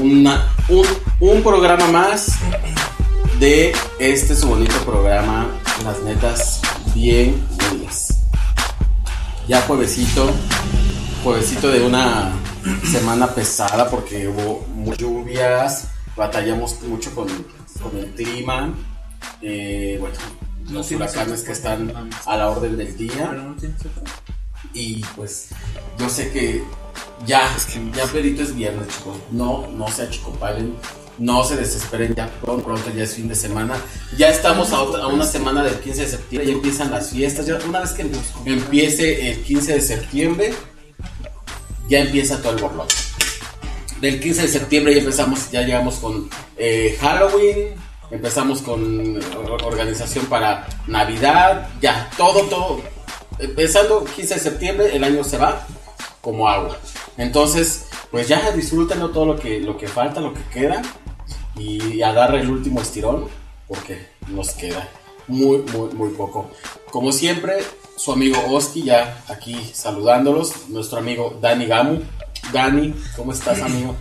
una, un, un programa más de este su bonito programa, Las Netas Bien Willies. Ya juevesito, juevesito de una semana pesada porque hubo muchas lluvias, batallamos mucho con, con el clima, eh, bueno, los huracanes que están a la orden del día. Y pues yo sé que ya, ya Pedrito es viernes, chicos. No, no se achicopalen. No se desesperen, ya pronto, pronto ya es fin de semana. Ya estamos a, otra- a una semana del 15 de septiembre, ya empiezan las fiestas. Ya una vez que empiece el 15 de septiembre, ya empieza todo el borlón. Del 15 de septiembre ya empezamos, ya llegamos con eh, Halloween, empezamos con or- organización para Navidad, ya todo, todo. Empezando 15 de septiembre, el año se va como agua. Entonces, pues ya disfrútenlo todo lo que, lo que falta, lo que queda y agarra el último estirón porque nos queda muy, muy, muy poco. Como siempre, su amigo Oski ya aquí saludándolos, nuestro amigo Dani Gamu. Dani, ¿cómo estás, amigo?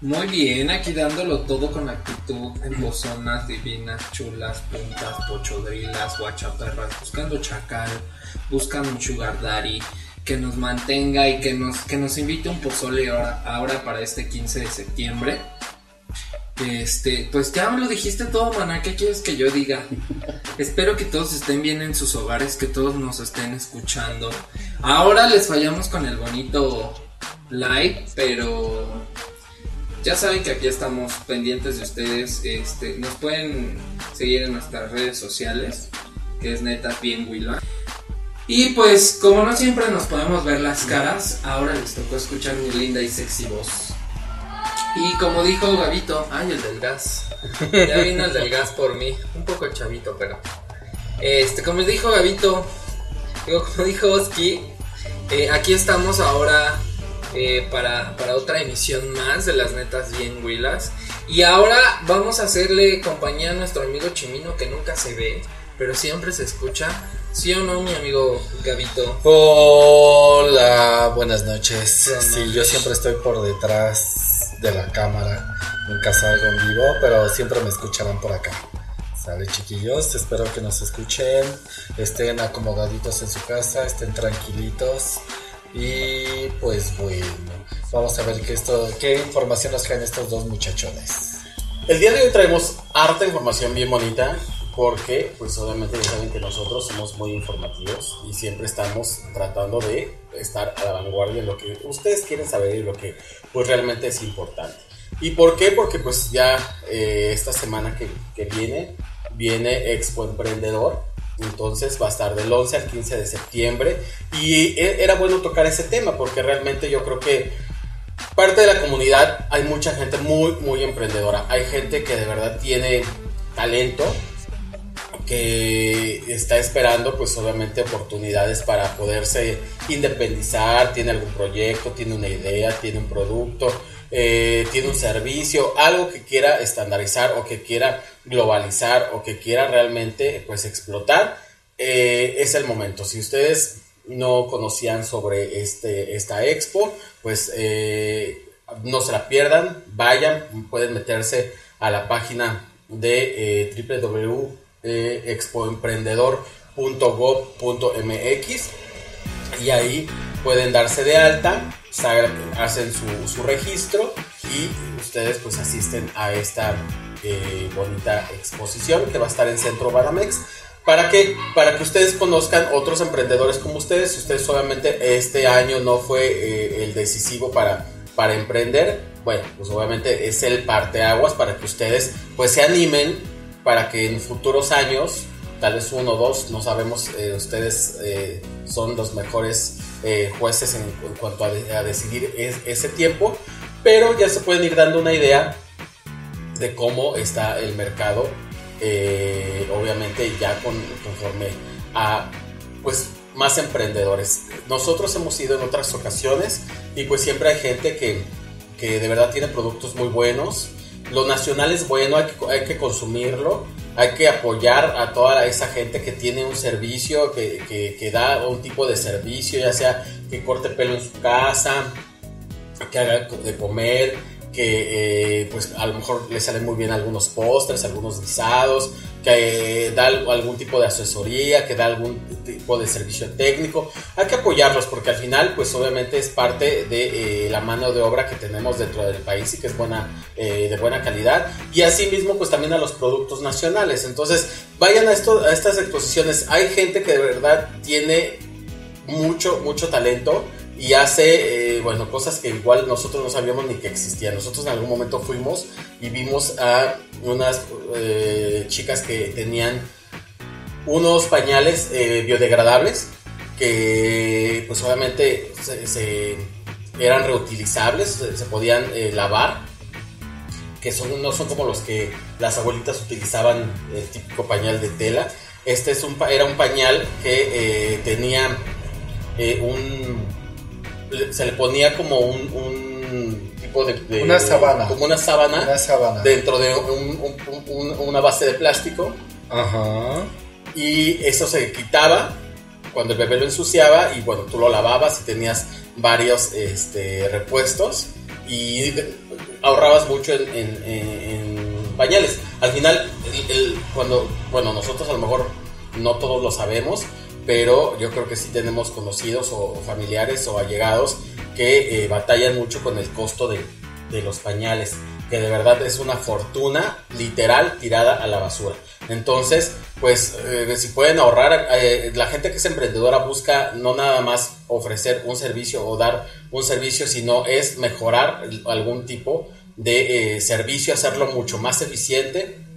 Muy bien, aquí dándolo todo con actitud, en bozonas divinas, chulas, puntas, pochodrilas, guachaperras, buscando chacal, buscando un sugar daddy que nos mantenga y que nos, que nos invite un pozole ahora, ahora para este 15 de septiembre. Este, pues ya me lo dijiste todo, maná, ¿qué quieres que yo diga? Espero que todos estén bien en sus hogares, que todos nos estén escuchando. Ahora les fallamos con el bonito live, pero ya saben que aquí estamos pendientes de ustedes. Este, nos pueden seguir en nuestras redes sociales, que es neta bien Willa. Y pues, como no siempre nos podemos ver las caras, ahora les tocó escuchar mi linda y sexy voz. Y como dijo Gabito, ay, el del gas. Ya vino el del gas por mí. Un poco chavito, pero. Este, como dijo Gabito, digo, como dijo Oski, eh, aquí estamos ahora eh, para, para otra emisión más de las netas bien huilas. Y ahora vamos a hacerle compañía a nuestro amigo Chimino que nunca se ve, pero siempre se escucha. ¿Sí o no, mi amigo Gabito? Hola, buenas noches. Buenas Sí, noches. yo siempre estoy por detrás de la cámara. Nunca salgo en vivo, pero siempre me escucharán por acá. Sale chiquillos, espero que nos escuchen, estén acomodaditos en su casa, estén tranquilitos. Y pues bueno, vamos a ver qué, esto, qué información nos traen estos dos muchachones. El día de hoy traemos harta información bien bonita porque pues obviamente ya saben que nosotros somos muy informativos y siempre estamos tratando de estar a la vanguardia en lo que ustedes quieren saber y lo que pues realmente es importante. ¿Y por qué? Porque pues ya eh, esta semana que, viene viene Expo Emprendedor entonces va a estar del 11 al 15 de septiembre y e- era bueno tocar ese tema porque realmente yo creo que parte de la comunidad hay mucha gente muy, muy emprendedora. Hay gente que de verdad tiene talento, que está esperando pues obviamente oportunidades para poderse independizar, tiene algún proyecto, tiene una idea, tiene un producto, eh, tiene un servicio, algo que quiera estandarizar o que quiera globalizar o que quiera realmente pues explotar, eh, es el momento. Si ustedes no conocían sobre este, esta expo, pues eh, no se la pierdan, vayan, pueden meterse a la página de eh, www.expoemprendedor.gov.mx y ahí pueden darse de alta, hacen su, registro y ustedes pues asisten a esta eh, bonita exposición que va a estar en Centro Banamex. ¿Para que Para que ustedes conozcan otros emprendedores como ustedes. Si ustedes obviamente este año no fue eh, el decisivo para, para emprender, bueno, pues obviamente es el parteaguas para que ustedes pues se animen para que en futuros años, tal vez uno o dos, no sabemos, eh, ustedes eh, son los mejores eh, jueces en, en cuanto a, de- a decidir es- ese tiempo, pero ya se pueden ir dando una idea de cómo está el mercado, eh, obviamente ya con, conforme a pues más emprendedores. Nosotros hemos ido en otras ocasiones y pues siempre hay gente que, que de verdad tiene productos muy buenos. Lo nacional es bueno, hay que, hay que consumirlo. hay que apoyar a toda esa gente que tiene un servicio, que, que, da un tipo de servicio, ya sea que corte pelo en su casa, que haga de comer, que eh, pues a lo mejor le salen muy bien algunos postres, algunos guisados, que da algún tipo de asesoría, que da algún tipo de servicio técnico. Hay que apoyarlos porque al final pues obviamente es parte de eh, la mano de obra que tenemos dentro del país y que es buena, eh, de buena calidad. Y asimismo pues también a los productos nacionales. Entonces vayan a, estas exposiciones. Hay gente que de verdad tiene mucho, mucho talento y hace, eh, bueno, cosas que igual nosotros no sabíamos ni que existían. Nosotros en algún momento fuimos y vimos a unas eh, chicas que tenían unos pañales eh, biodegradables que pues obviamente se, eran reutilizables, se, podían lavar, que son, no son como los que las abuelitas utilizaban, el típico pañal de tela. Este es un, era un pañal que tenía un se le ponía como un, tipo de, Una sábana. Como una sábana. Una sábana. Dentro de una base de plástico. Ajá. Y eso se quitaba cuando el bebé lo ensuciaba y bueno, tú lo lavabas y tenías varios este, repuestos y ahorrabas mucho en, pañales. Al final, cuando, bueno, nosotros a lo mejor no todos lo sabemos, pero yo creo que sí tenemos conocidos o familiares o allegados que eh, batallan mucho con el costo de, los pañales, que de verdad es una fortuna literal tirada a la basura. Entonces, pues eh, si pueden ahorrar, eh, la gente que es emprendedora busca no nada más ofrecer un servicio o dar un servicio, sino es mejorar algún tipo de servicio, hacerlo mucho más eficiente,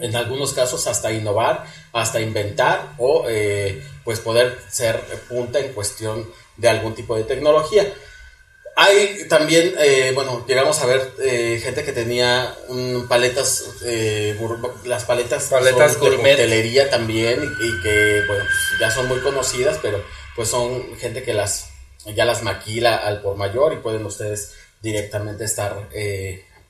en algunos casos hasta innovar, hasta inventar o pues poder ser punta en cuestión de algún tipo de tecnología. Hay también, eh, bueno, llegamos a ver eh, gente que tenía paletas, eh, las paletas, paletas de hotelería también y, que, bueno, pues, ya son muy conocidas, pero pues son gente que las ya las maquila al por mayor y pueden ustedes directamente estar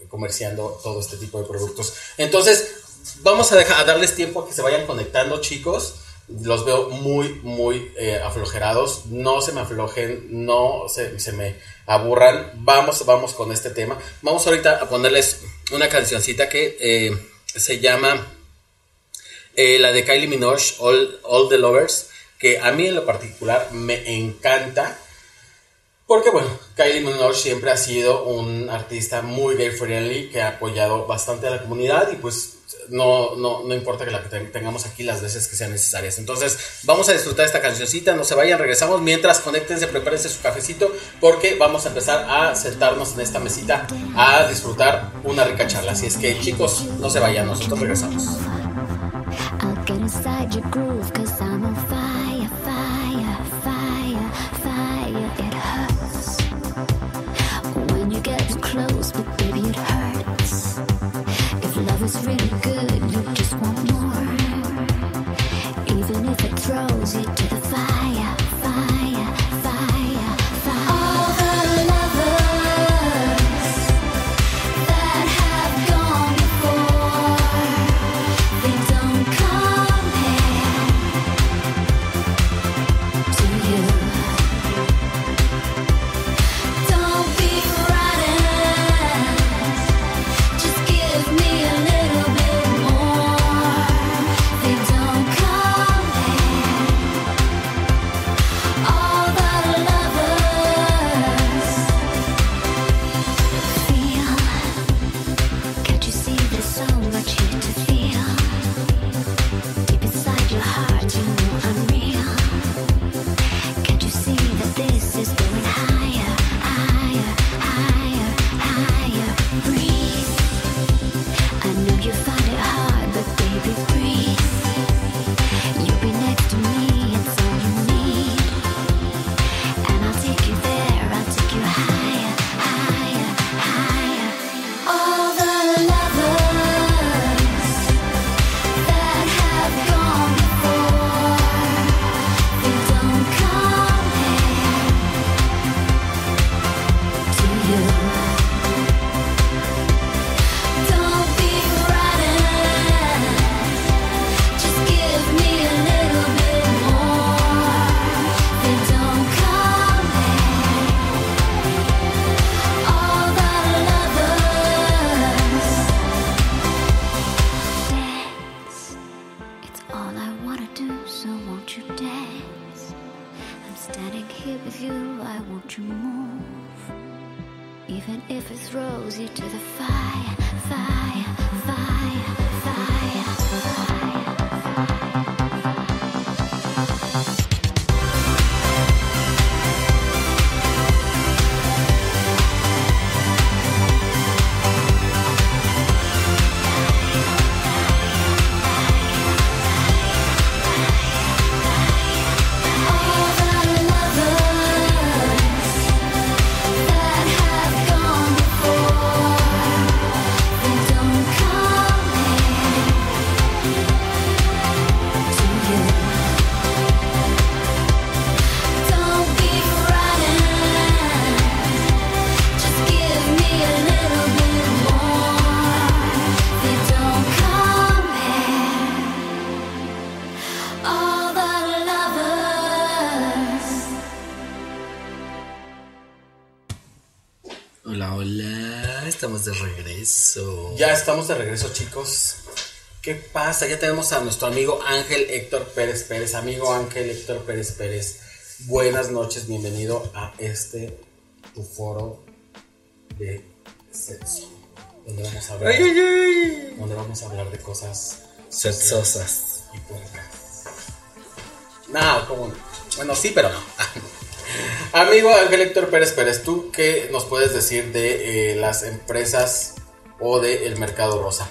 comerciando todo este tipo de productos. Entonces, vamos a, dejar, a darles tiempo a que se vayan conectando, chicos los veo muy, muy eh, aflojerados. No se me aflojen, no se, se, me aburran. Vamos, vamos con este tema. Vamos ahorita a ponerles una cancioncita que eh, se llama eh, la de Kylie Minogue, All, All the Lovers, que a mí en lo particular me encanta. Porque bueno, Kylie Minogue siempre ha sido un artista muy gay friendly que ha apoyado bastante a la comunidad y pues no, no, no importa que la tengamos aquí las veces que sean necesarias. Entonces, vamos a disfrutar esta cancioncita, no se vayan, regresamos. Mientras, conéctense, prepárense su cafecito, porque vamos a empezar a sentarnos en esta mesita a disfrutar una rica charla. Así es que, chicos, no se vayan, nosotros regresamos. wanna Ya estamos de regreso, chicos. ¿Qué pasa? Ya tenemos a nuestro amigo Ángel Héctor Pérez Pérez. Amigo Ángel Héctor Pérez Pérez. Buenas noches, bienvenido a este tu foro de sexo. Donde vamos a hablar, Ay, ay, ay. donde vamos a hablar de cosas Sexosas. y puercas. No, como no? Bueno, sí, pero no. Amigo Ángel Héctor Pérez Pérez, ¿tú qué nos puedes decir de eh, las empresas o del mercado rosa?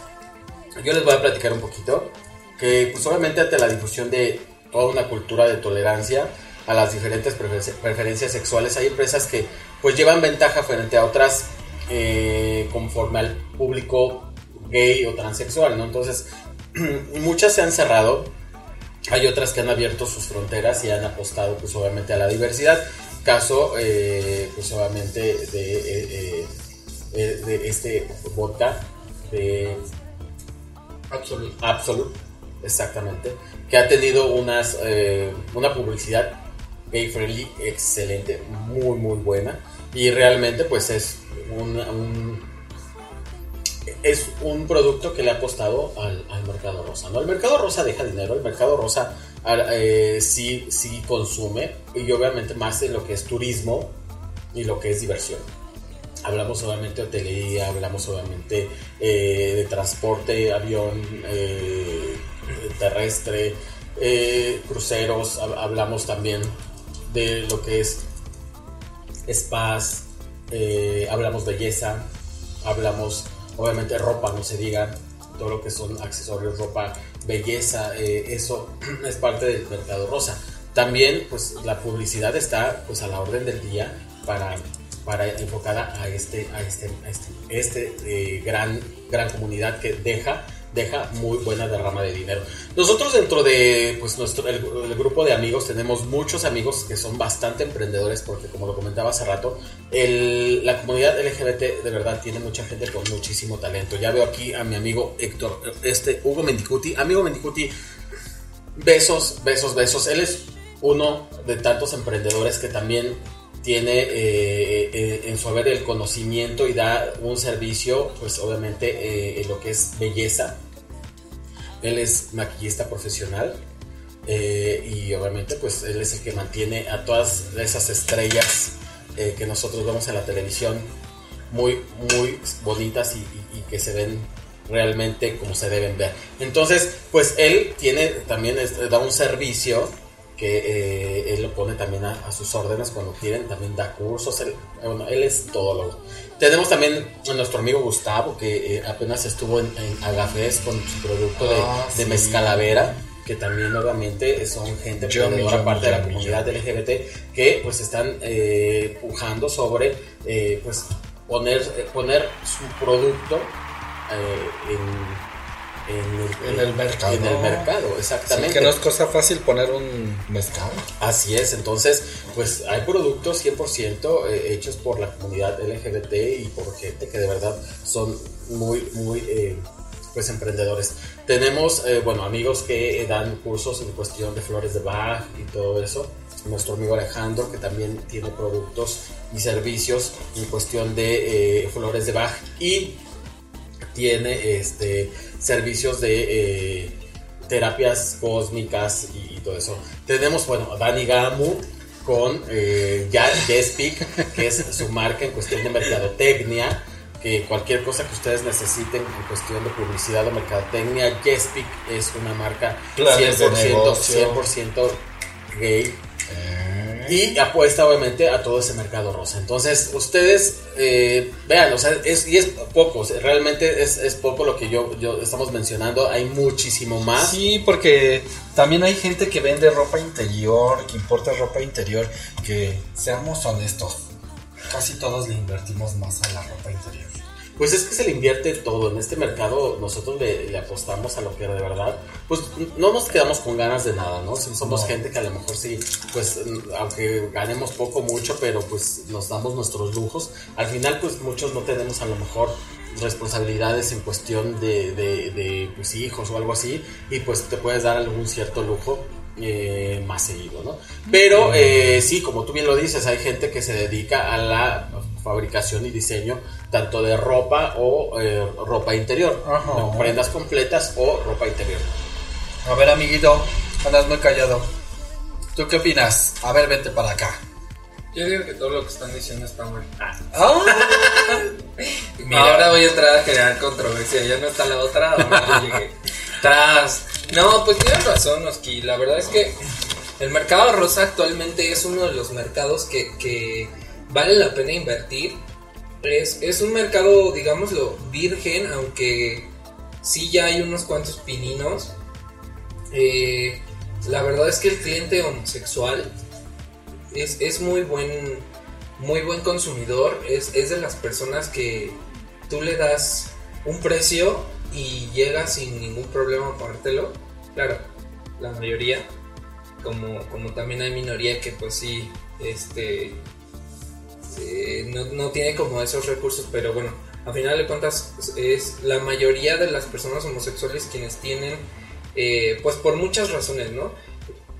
Yo les voy a platicar un poquito que pues obviamente ante la difusión de toda una cultura de tolerancia a las diferentes prefer- preferencias sexuales hay empresas que pues llevan ventaja frente a otras eh, conforme al público gay o transexual, ¿no? Entonces muchas se han cerrado hay otras que han abierto sus fronteras y han apostado, pues obviamente, a la diversidad. Caso, eh, pues obviamente, de, eh, eh, de este vodka de Absoluto. Absolute, exactamente, que ha tenido unas, eh, una publicidad gay friendly excelente, muy, muy buena. Y realmente, pues es un, un- es un producto que le ha apostado al, al mercado rosa. ¿no? El mercado rosa deja dinero, el mercado rosa eh, sí, sí consume, y obviamente más en lo que es turismo y lo que es diversión. Hablamos obviamente de hotelería, hablamos obviamente eh, de transporte, avión eh, terrestre, eh, cruceros, hab- hablamos también de lo que es spas, hablamos belleza, hablamos obviamente ropa, no se diga, todo lo que son accesorios, ropa, belleza, eso es parte del mercado rosa. También pues la publicidad está pues a la orden del día para, para enfocada a este, a este, a este, este, eh, gran, gran comunidad que deja deja muy buena derrama de dinero. Nosotros dentro de pues nuestro el, el grupo de amigos tenemos muchos amigos que son bastante emprendedores porque como lo comentaba hace rato, el- la comunidad LGBT de verdad tiene mucha gente con muchísimo talento. Ya veo aquí a mi amigo Héctor, este Hugo Mendicuti, amigo Mendicuti, besos, besos, besos. Él es uno de tantos emprendedores que también tiene eh, eh, en su haber el conocimiento y da un servicio, pues obviamente eh, en lo que es belleza. Él es maquillista profesional eh, y obviamente pues él es el que mantiene a todas esas estrellas eh, que nosotros vemos en la televisión muy, muy bonitas y, y- y que se ven realmente como se deben ver. Entonces, pues él tiene también, da un servicio que eh, él lo pone también a, a sus órdenes cuando quieren, también da cursos, él, bueno, él es todólogo. Tenemos también a nuestro amigo Gustavo, que eh, apenas estuvo en, en Agafés con su producto de, Ah, de sí. mezcalavera, que también obviamente son gente Yummy, emprendedora, yummy, parte de la comunidad LGBT, que pues están eh, pujando sobre eh, pues poner, poner su producto en, en el, En el mercado. En el mercado, Sí, exactamente. que no es cosa fácil poner un mezcal. Así es, entonces, pues hay productos 100% eh, hechos por la comunidad LGBT y por gente que de verdad son muy, muy, eh, pues emprendedores. Tenemos, eh, bueno, amigos que eh, dan cursos en cuestión de flores de Bach y todo eso. Nuestro amigo Alejandro, que también tiene productos y servicios en cuestión de eh, flores de Bach y tiene este servicios de eh, terapias cósmicas y, y todo eso. Tenemos, bueno, Dani Gamu con eh, que es su marca en cuestión de mercadotecnia, que cualquier cosa que ustedes necesiten en cuestión de publicidad o mercadotecnia, Yespeak es una marca Planes de 100%, negocio. 100% gay Eh, y apuesta obviamente a todo ese mercado rosa. Entonces, ustedes eh, vean, o sea, es, y es poco, realmente es, es poco lo que yo, yo estamos mencionando, hay muchísimo más. Sí, porque también hay gente que vende ropa interior, que importa ropa interior, que seamos honestos, casi todos le invertimos más a la ropa interior. Pues es que se le invierte todo. En este mercado nosotros le, le apostamos a lo que de verdad, pues no nos quedamos con ganas de nada, ¿no? Si somos No. gente que a lo mejor sí, pues mm, aunque ganemos poco, mucho, pero pues nos damos nuestros lujos. Al final, pues muchos no tenemos a lo mejor responsabilidades en cuestión de, de, de, pues, hijos o algo así y pues te puedes dar algún cierto lujo eh, más seguido, ¿no? Pero eh, sí, como tú bien lo dices, hay gente que se dedica a la fabricación y diseño tanto de ropa o eh, ropa interior, Ajá. ¿no? prendas completas o ropa interior. A ver, amiguito, andas muy callado. ¿Tú qué opinas? A ver, vente para acá. Yo digo que todo lo que están diciendo está mal. Ah, Mira, ahora voy a entrar a crear controversia. Ya no está la otra. llegué. Tras. No, pues tienes razón, Oski. La verdad es que el mercado rosa actualmente es uno de los mercados que, que vale la pena invertir. Es, es un mercado, digámoslo, virgen, aunque sí ya hay unos cuantos pininos. Eh, la verdad es que el cliente homosexual es, es muy buen muy buen consumidor es, es de las personas que tú le das un precio y llega sin ningún problema a pagártelo claro la mayoría como, como también hay minoría que pues sí este eh, no, no tiene como esos recursos pero bueno a final de cuentas es la mayoría de las personas homosexuales quienes tienen eh, pues por muchas razones no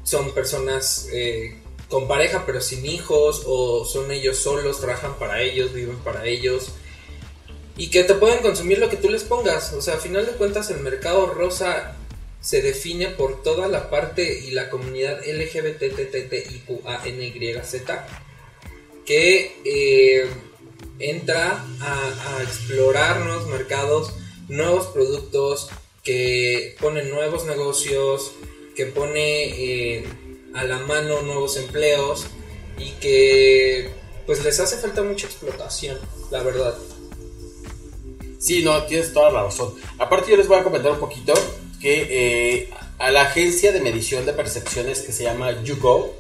son personas eh, con pareja pero sin hijos o son ellos solos, trabajan para ellos, viven para ellos y que te pueden consumir lo que tú les pongas. O sea, a final de cuentas el mercado rosa se define por toda la parte y la comunidad LGBTTTIQANYZ que eh, entra a, explorar nuevos mercados, nuevos productos, que pone nuevos negocios, que pone eh, a la mano nuevos empleos y que pues les hace falta mucha explotación, la verdad. Sí, no, tienes toda la razón. Aparte yo les voy a comentar un poquito que eh, a la agencia de medición de percepciones que se llama YouGo,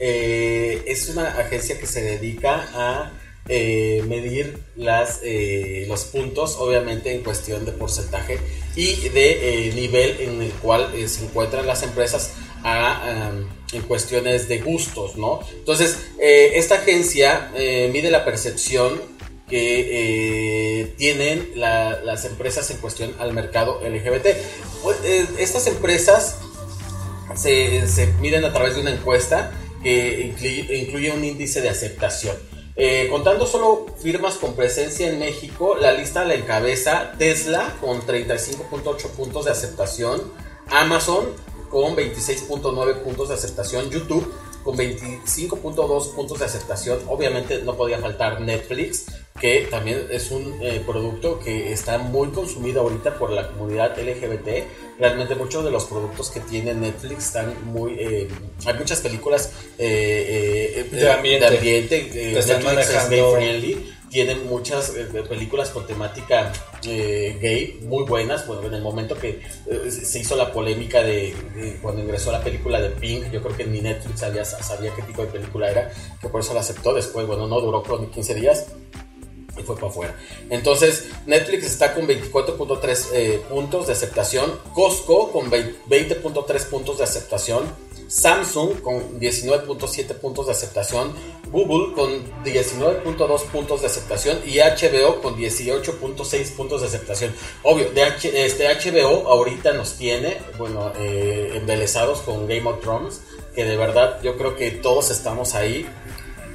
eh, es una agencia que se dedica a eh, medir las, eh, los puntos, obviamente en cuestión de porcentaje y de nivel en el cual se encuentran las empresas en cuestiones de gustos, ¿no? Entonces, esta agencia mide la percepción que tienen la- las empresas en cuestión al mercado LGBT. Pues, estas empresas se, se miden a través de una encuesta que incluye, un índice de aceptación. Eh, contando solo firmas con presencia en México, la lista la encabeza Tesla con 35.8 puntos de aceptación, Amazon con 26.9 puntos de aceptación, YouTube con 25.2 puntos de aceptación. Obviamente no podía faltar Netflix, que también es un eh, producto que está muy consumido ahorita por la comunidad LGBT. Realmente muchos de los productos que tiene Netflix están muy... eh, hay muchas películas eh, De ambiente. de ambiente, Que están Netflix es manejando- gay friendly. Tienen muchas eh, películas con temática eh, gay muy buenas. Bueno, en el momento que eh, se hizo la polémica de, cuando ingresó la película de Pink, yo creo que ni Netflix sabía, sabía qué tipo de película era, que por eso la aceptó. Después, bueno, no duró creo ni 15 días y fue para afuera. Entonces, Netflix está con 24.3 eh, puntos de aceptación, Costco con 20 20.3 puntos de aceptación, Samsung con 19.7 puntos de aceptación, Google con 19.2 puntos de aceptación y HBO con 18.6 puntos de aceptación. Obvio, este HBO ahorita nos tiene, bueno, eh, embelesados con Game of Thrones, que de verdad yo creo que todos estamos ahí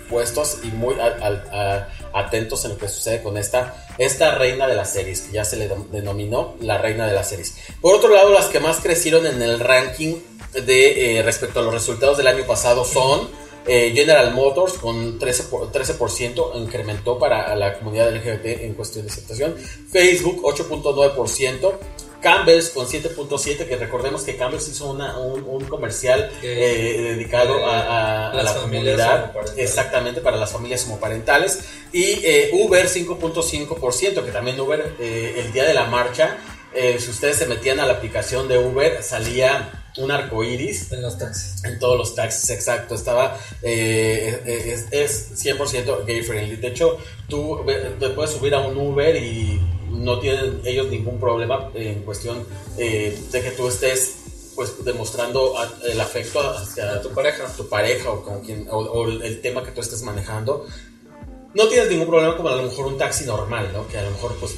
puestos y muy a- a- atentos en lo que sucede con esta, esta reina de las series, que ya se le denominó la reina de las series. Por otro lado, las que más crecieron en el ranking de eh, respecto a los resultados del año pasado son eh, General Motors con 13%, por- 13% incrementó para la comunidad LGBT en cuestión de aceptación, Facebook 8.9%, Campbell's con 7.7, que recordemos que Campbell's hizo una- un, un comercial eh, dedicado de a, a- a las la comunidad, exactamente para las familias homoparentales, y eh, Uber 5.5%, que también Uber eh, el día de la marcha, eh, si ustedes se metían a la aplicación de Uber, salía un arco iris En los taxis. en todos los taxis, exacto. Estaba, eh, es, es 100% gay friendly. De hecho, tú te puedes subir a un Uber y no tienen ellos ningún problema en cuestión eh, de que tú estés pues demostrando a- el afecto hacia A tu pareja. tu pareja o con quien o, el tema que tú estés manejando. No tienes ningún problema como a lo mejor un taxi normal, ¿no? Que a lo mejor pues eh,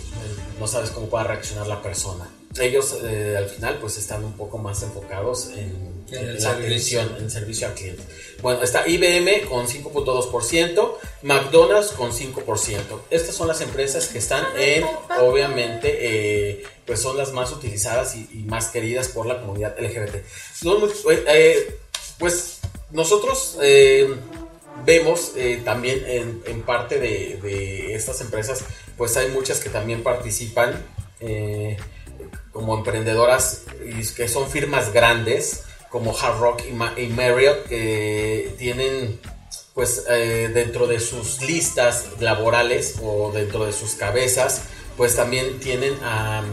no sabes cómo pueda reaccionar la persona. Ellos eh, al final pues están un poco más enfocados en, En el la servicio. atención, en servicio al cliente. Bueno, está IBM con 5.2%, McDonald's con 5%. Estas son las empresas que están en, obviamente, eh, pues son las más utilizadas y, y más queridas por la comunidad LGBT. No, muy- eh, pues nosotros eh, vemos eh, también en, en parte de, de estas empresas, pues hay muchas que también participan eh, como emprendedoras y que son firmas grandes como Hard Rock y, Ma- y Marriott que tienen pues eh, dentro de sus listas laborales o dentro de sus cabezas pues también tienen a,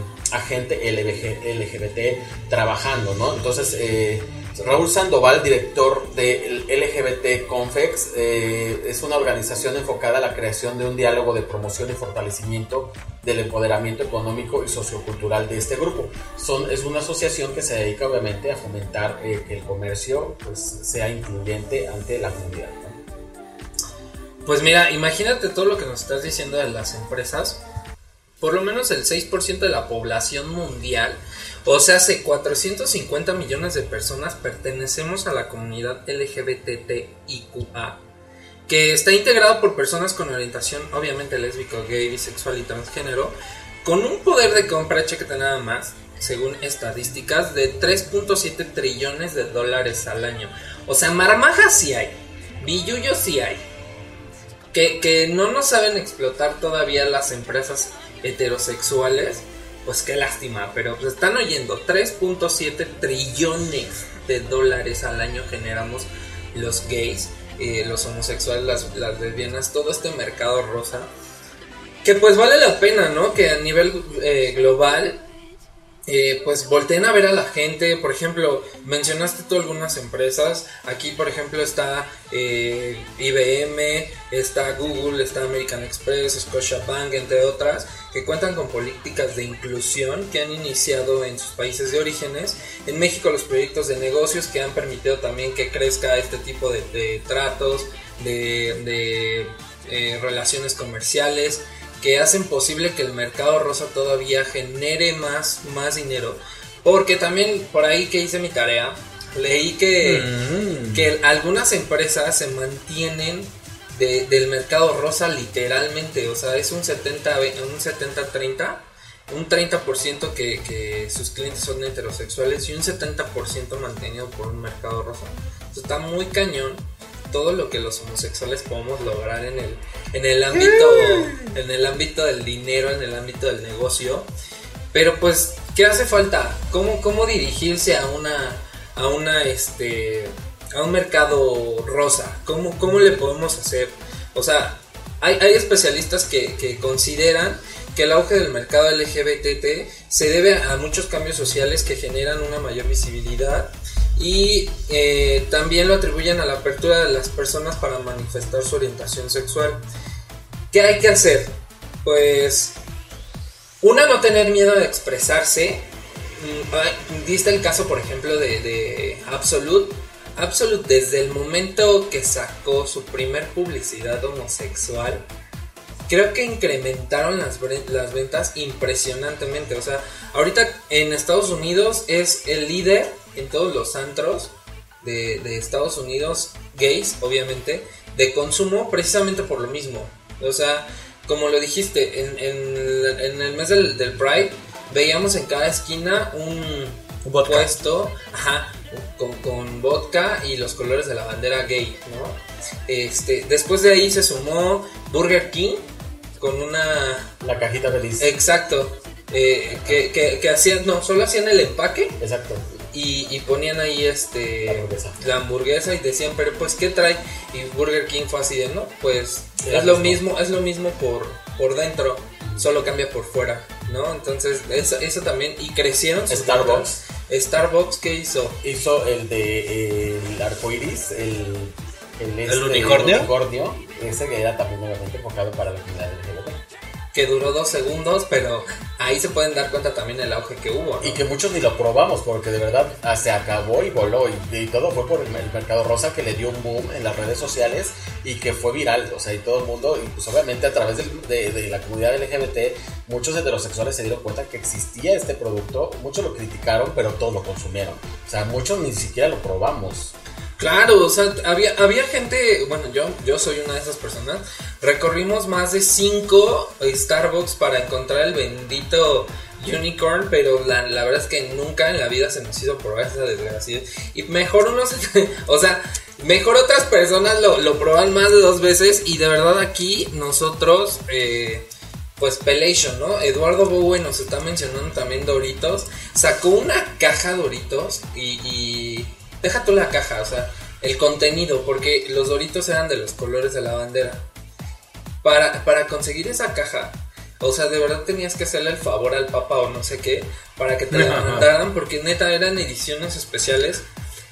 gente LBG LGBT trabajando, ¿no? Entonces, eh, Raúl Sandoval, director de LGBT Confex, eh, es una organización enfocada a la creación de un diálogo de promoción y fortalecimiento del empoderamiento económico y sociocultural de este grupo. Es una asociación que se dedica obviamente a fomentar eh, que el comercio pues, sea incluyente ante la comunidad. Pues mira, imagínate todo lo que nos estás diciendo de las empresas. Por lo menos el 6% de la población mundial, o sea, hace 450 millones de personas pertenecemos a la comunidad LGBTIQA, que está integrado por personas con orientación obviamente lésbico, gay, bisexual y transgénero, con un poder de compra, chécate nada más, según estadísticas, de 3.7 trillones de dólares al año. O sea, marmajas sí hay, billullos sí hay. Que, que no nos saben explotar todavía las empresas heterosexuales, pues qué lástima, pero pues están oyendo, 3.7 trillones de dólares al año generamos los gays, eh, los homosexuales, las, las lesbianas, todo este mercado rosa. Que pues vale la pena, ¿no? Que a nivel eh, global eh, pues volteen a ver a la gente. Por ejemplo, mencionaste tú algunas empresas. Aquí, por ejemplo, está eh, IBM, está Google, está American Express, Scotiabank, entre otras, que cuentan con políticas de inclusión que han iniciado en sus países de orígenes. En México, los proyectos de negocios que han permitido también que crezca este tipo de, tratos, de, de eh, relaciones comerciales que hacen posible que el mercado rosa todavía genere más, más dinero. Porque también por ahí que hice mi tarea, leí que, que algunas empresas se mantienen de- del mercado rosa literalmente. O sea, es un 70, ve- un 70-30. Un 30% que, que sus clientes son heterosexuales y un 70% mantenido por un mercado rosa. Entonces, está muy cañón todo lo que los homosexuales podemos lograr en el, en el ámbito en el ámbito del dinero, en el ámbito del negocio. Pero pues, ¿qué hace falta? ¿Cómo, cómo dirigirse a una a una este a un mercado rosa? ¿Cómo, cómo le podemos hacer? O sea, hay, hay especialistas que, que consideran que el auge del mercado LGBT se debe a muchos cambios sociales que generan una mayor visibilidad y eh, también lo atribuyen a la apertura de las personas para manifestar su orientación sexual. ¿Qué hay que hacer? Pues una, no tener miedo de expresarse. Mm, Diste el caso, por ejemplo, de, de Absolute. Absolute, desde el momento que sacó su primer publicidad homosexual, creo que incrementaron las, las ventas impresionantemente. O sea, ahorita en Estados Unidos es el líder en todos los antros de, de Estados Unidos, gays, obviamente, de consumo precisamente por lo mismo. O sea, como lo dijiste, en, en- en el mes del, del Pride veíamos en cada esquina un Vodka. puesto ajá, con, con vodka y los colores de la bandera gay, ¿no? Este, después de ahí se sumó Burger King con una... La cajita feliz. Exacto. eh, que, que, que hacían, no, solo hacían el empaque Exacto. Y, y ponían ahí este La hamburguesa. la hamburguesa y decían pero pues qué trae y Burger King fue así de no pues es lo mismo. es lo mismo por por dentro solo cambia por fuera no entonces eso, eso también y crecieron sus Starbucks. marcas. Starbucks qué hizo Hizo el de el arcoiris, el, el, este, unicornio? unicornio, Ese que era también obviamente enfocado para la comunidad LGBT. que duró dos segundos pero ahí se pueden dar cuenta también el auge que hubo. Y que muchos ni lo probamos porque de verdad ah, se acabó y voló y, todo fue por el, mercado rosa que le dio un boom en las redes sociales y que fue viral, o sea, y todo el mundo, y pues obviamente a través de, de la comunidad LGBT, muchos heterosexuales se dieron cuenta que existía este producto, muchos lo criticaron, pero todos lo consumieron, o sea, muchos ni siquiera lo probamos. Claro, o sea, había, había gente, bueno, yo, yo soy una de esas personas, recorrimos más de cinco Starbucks para encontrar el bendito unicorn, pero la, la verdad es que nunca en la vida se nos hizo probar esa desgracia. Y mejor unos, o sea, mejor otras personas lo, lo proban más de dos veces y de verdad aquí nosotros... Eh, pues Pelation, ¿no? Eduardo Bowen nos está mencionando también Doritos. Sacó una caja Doritos y deja tú la caja, o sea, el contenido, porque los Doritos eran de los colores de la bandera. Para, para conseguir esa caja, o sea, de verdad tenías que hacerle el favor al papá o no sé qué, para que te la mandaran, porque neta eran ediciones especiales.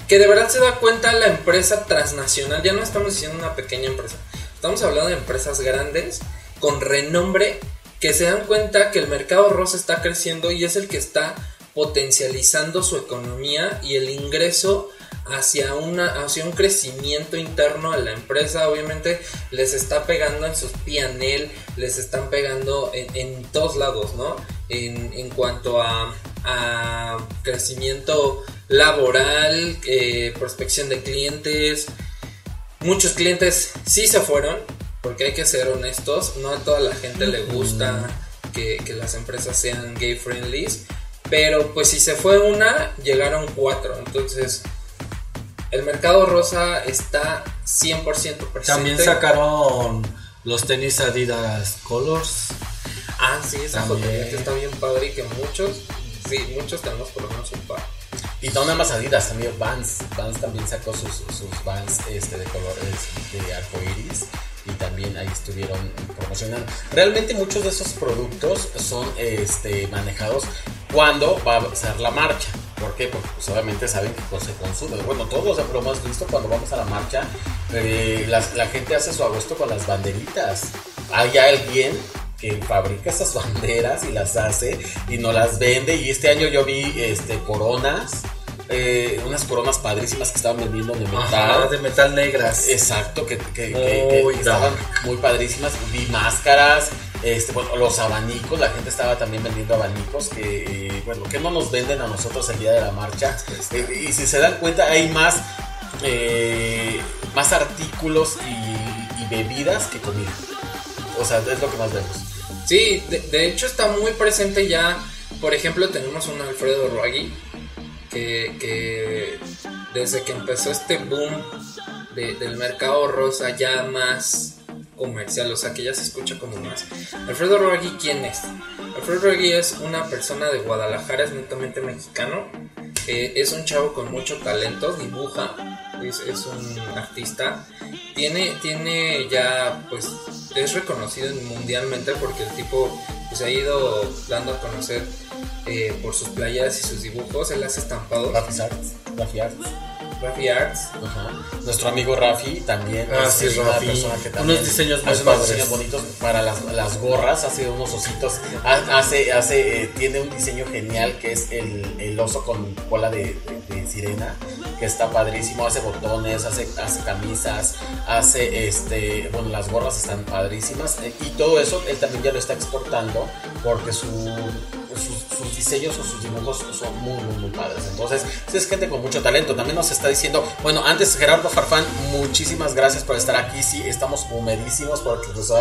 Que de verdad se da cuenta la empresa transnacional, ya no estamos diciendo una pequeña empresa, estamos hablando de empresas grandes con renombre que se dan cuenta que el mercado rosa está creciendo y es el que está potencializando su economía y el ingreso hacia una hacia un crecimiento interno a la empresa obviamente les está pegando en sus P&L les están pegando en, en todos lados no en, en cuanto a, a crecimiento laboral eh, prospección de clientes. Muchos clientes sí se fueron, porque hay que ser honestos, no a toda la gente le gusta que, que las empresas sean gay friendly, pero pues si se fue una, llegaron cuatro, entonces el mercado rosa está 100% presente. También sacaron los tenis Adidas Colors. Ah, sí, esa fotografía está bien padre y que muchos, sí, muchos tenemos por lo menos un par. Y no nada más Adidas, también Vans. Vans también sacó sus, sus Vans este, de colores de arcoiris. Y también ahí estuvieron promocionando. Realmente muchos de esos productos son este, manejados cuando va a ser la marcha. ¿Por qué? Porque pues, obviamente saben que pues, se consume. Bueno, todos lo hemos visto cuando vamos a la marcha. eh, las- la gente hace su agosto con las banderitas. Hay alguien que fabrica esas banderas y las hace y no las vende. Y este año yo vi este, coronas, eh, unas coronas padrísimas que estaban vendiendo de metal. Ajá, de metal negras. Exacto, que, que- que- que Muy estaban muy padrísimas. Vi máscaras, este, bueno, los abanicos, la gente estaba también vendiendo abanicos que, eh, bueno, que no nos venden a nosotros el día de la marcha. Eh, y si se dan cuenta, hay más, eh, más artículos y, y bebidas que comida. O sea, es lo que más vemos. Sí, de, de hecho está muy presente ya. Por ejemplo, tenemos un Alfredo Ruggi que, que desde que empezó este boom de- del mercado rosa ya más comercial, o sea que ya se escucha como más. Alfredo Ruggi, ¿quién es? Alfredo Ruggi es una persona de Guadalajara, es netamente mexicano. Es un chavo con mucho talento, dibuja, es, un artista. Tiene, tiene ya, pues, es reconocido mundialmente porque el tipo pues, se ha ido dando a conocer eh, por sus playas y sus dibujos. Él hace estampados. Rafi Arts. Ajá. Nuestro amigo Rafi también Ah, es, sí, es una Rafi. persona que Unos también diseños muy unos padres. diseños bonitos para las, las gorras, hace unos ositos, ha- hace, hace, eh, tiene un diseño genial que es el, el oso con cola de, de- de sirena, que está padrísimo, hace botones, hace, hace camisas, hace este, bueno, las gorras están padrísimas eh, y todo eso él también ya lo está exportando porque su, su, sus diseños o sus dibujos son muy, muy, muy padres. Entonces, es gente con mucho talento. También nos está diciendo, bueno, antes Gerardo Farfán, muchísimas gracias por estar aquí. Sí, estamos humedísimos porque pues,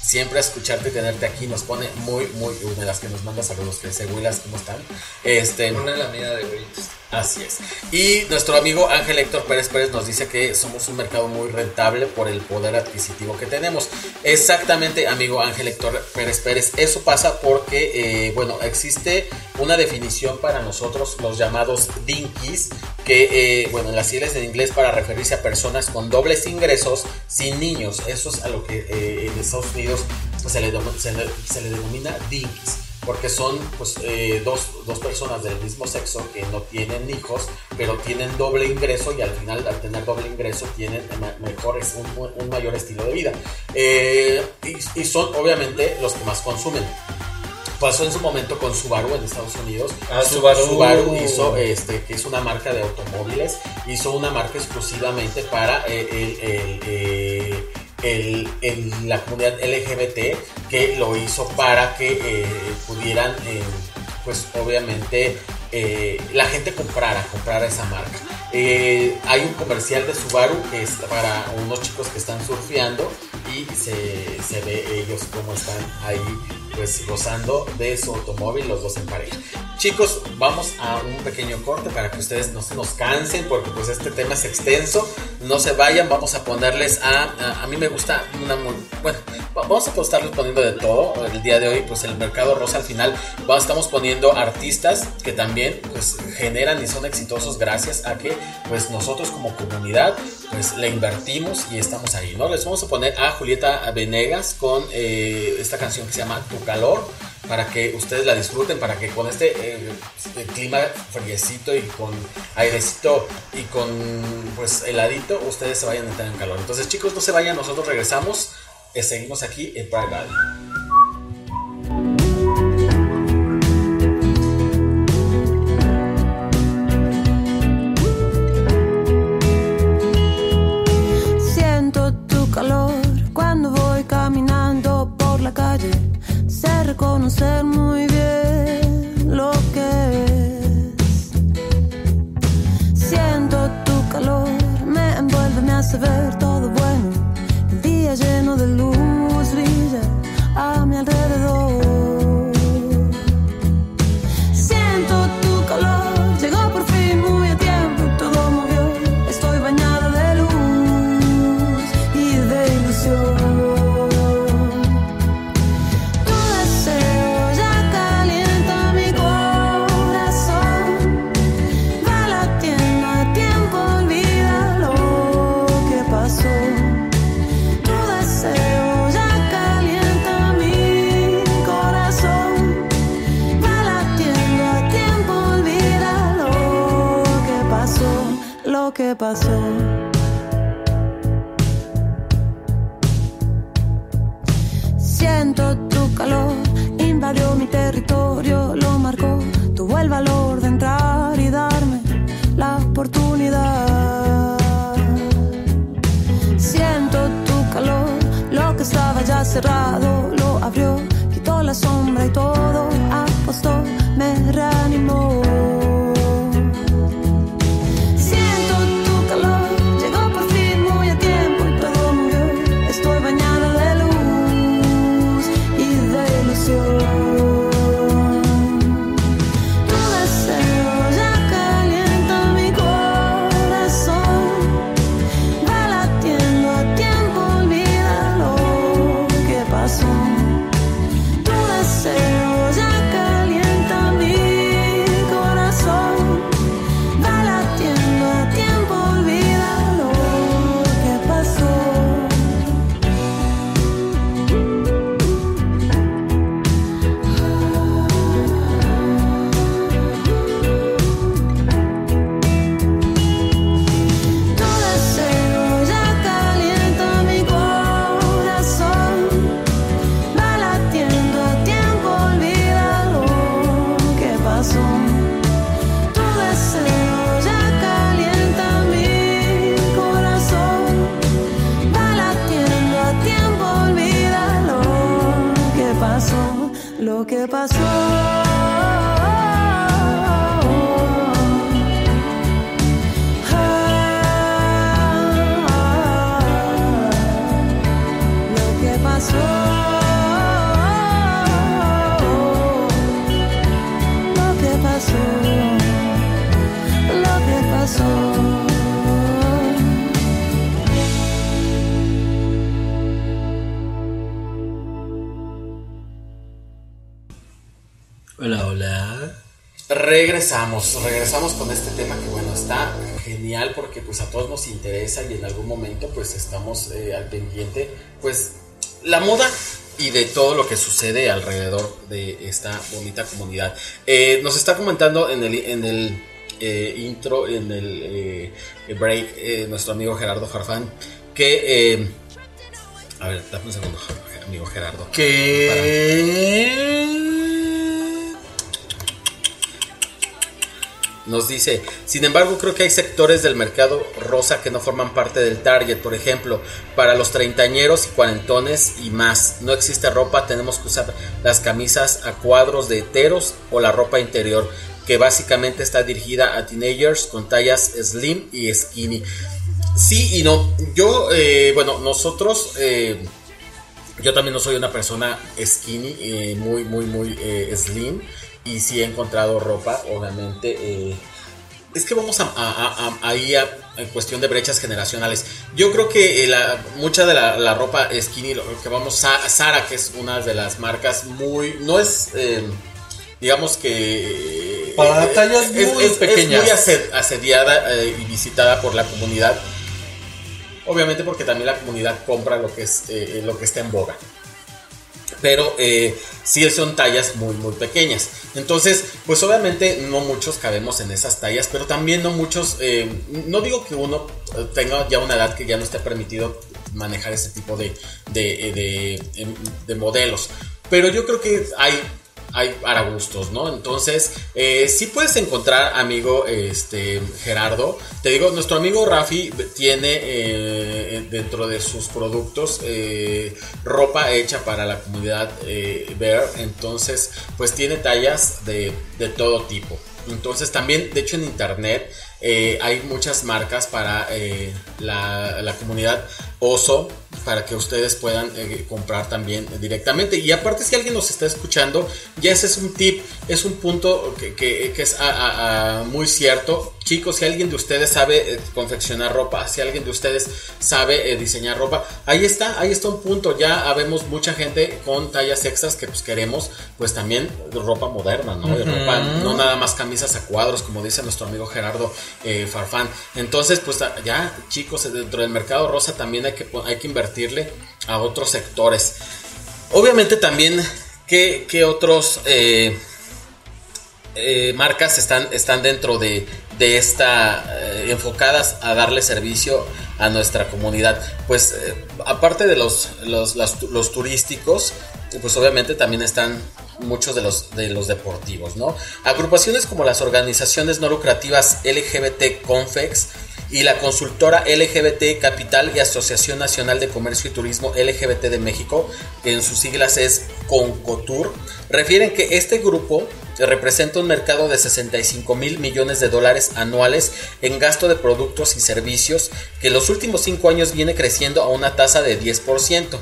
siempre escucharte y tenerte aquí nos pone muy, muy húmedas. Que nos manda saludos, que dice, Willas, ¿cómo están? Este, Una lamida de gritos. Así es. Y nuestro amigo Ángel Héctor Pérez Pérez nos dice que somos un mercado muy rentable por el poder adquisitivo que tenemos. Exactamente, amigo Ángel Héctor Pérez Pérez. Eso pasa porque, eh, bueno, existe una definición para nosotros, los llamados dinkies, que, eh, bueno, en las siglas en inglés para referirse a personas con dobles ingresos sin niños. Eso es a lo que eh, en Estados Unidos se le, se le, se le denomina dinkies porque son pues, eh, dos, dos, personas del mismo sexo que no tienen hijos, pero tienen doble ingreso y al final al tener doble ingreso tienen mejores, un, un mayor estilo de vida. Eh, y, y, son obviamente los que más consumen. Pasó en su momento con Subaru en Estados Unidos. Ah, Subaru. Subaru hizo, este, que es una marca de automóviles, hizo una marca exclusivamente para el, el, el el, el, la comunidad LGBT que lo hizo para que eh, pudieran, eh, pues obviamente, eh, la gente comprara, comprara esa marca. hay un comercial de Subaru que es para unos chicos que están surfeando y se, se ve ellos cómo están ahí pues gozando de su automóvil los dos en pareja. Chicos, vamos a un pequeño corte para que ustedes no se nos cansen porque pues este tema es extenso. No se vayan, vamos a ponerles a... A, mí me gusta una... Bueno, vamos a estarles poniendo de todo. El día de hoy pues el mercado rosa al final vamos, estamos poniendo artistas que también pues generan y son exitosos gracias a que pues nosotros como comunidad pues le invertimos y estamos ahí, ¿no? Les vamos a poner a Julieta Venegas con eh, esta canción que se llama calor para que ustedes la disfruten, para que con este eh, clima friecito y con airecito y con pues heladito, ustedes se vayan a entrar en calor. Entonces chicos, no se vayan, nosotros regresamos, eh, seguimos aquí en Pride. Siento tu calor cuando voy caminando por la calle reconocer muy bien cerrado regresamos, regresamos con este tema que bueno, está genial porque pues a todos nos interesa y en algún momento pues estamos eh, al pendiente, pues la moda y de todo lo que sucede alrededor de esta bonita comunidad. Eh, nos está comentando en el, en el eh, intro, en el break, nuestro amigo Gerardo Farfán, que... a ver, dame un segundo, amigo Gerardo. Que. Nos dice, sin embargo, creo que hay sectores del mercado rosa que no forman parte del target. Por ejemplo, para los treintañeros y cuarentones y más. No existe ropa, tenemos que usar las camisas a cuadros de heteros o la ropa interior, que básicamente está dirigida a teenagers con tallas slim y skinny. Sí y no. Yo, eh, bueno, nosotros... eh, yo también no soy una persona skinny, eh, muy, muy, muy eh, slim. Y sí he encontrado ropa, obviamente. eh, es que vamos a, a- a- a- ahí a, en cuestión de brechas generacionales. Yo creo que eh, la, mucha de la, la ropa skinny, lo que vamos, Sa- Sara, que es una de las marcas muy. No es. eh, digamos que. Para eh, tallas muy pequeñas. muy ased- asediada eh, y visitada por la comunidad. Obviamente porque también la comunidad compra lo que es eh, lo que está en boga. Pero eh, sí son tallas muy muy pequeñas. Entonces, pues obviamente no muchos cabemos en esas tallas, pero también no muchos, eh, no digo que uno eh, tenga ya una edad que ya no esté permitido manejar ese tipo de, de, eh, em, de modelos. Pero yo creo que hay hay para gustos, ¿no? Entonces, eh, sí puedes encontrar, amigo este, Gerardo. Te digo, nuestro amigo Rafi tiene eh, dentro de sus productos eh, ropa hecha para la comunidad eh, Bear. Entonces, pues tiene tallas de, de todo tipo. Entonces, también, de hecho, en internet eh, hay muchas marcas para eh, la, la comunidad Oso para que ustedes puedan eh, comprar también directamente. Y aparte, si alguien nos está escuchando, ya ese es un tip, es un punto que, que- que es a- a- a muy cierto. Chicos, si alguien de ustedes sabe eh, confeccionar ropa, si alguien de ustedes sabe eh, diseñar ropa, ahí está, ahí está un punto. Ya habemos mucha gente con tallas extras que pues queremos, pues también ropa moderna, ¿no? Y ropa, no nada más camisas a cuadros, como dice nuestro amigo Gerardo Farfán. Entonces, pues ya, chicos, dentro del mercado rosa también hay que, hay que invertirle a otros sectores. Obviamente también, ¿qué, qué otros eh, eh, marcas están, están dentro de, de esta, eh, enfocadas a darle servicio a nuestra comunidad? Pues eh, aparte de los, los, los turísticos, pues obviamente también están muchos de los, de los deportivos, ¿no? Agrupaciones como las organizaciones no lucrativas LGBT Confex y la consultora LGBT Capital y Asociación Nacional de Comercio y Turismo LGBT de México, que en sus siglas es CONCOTUR, refieren que este grupo representa un mercado de 65 mil millones de dólares anuales en gasto de productos y servicios que en los últimos cinco años viene creciendo a una tasa de 10%,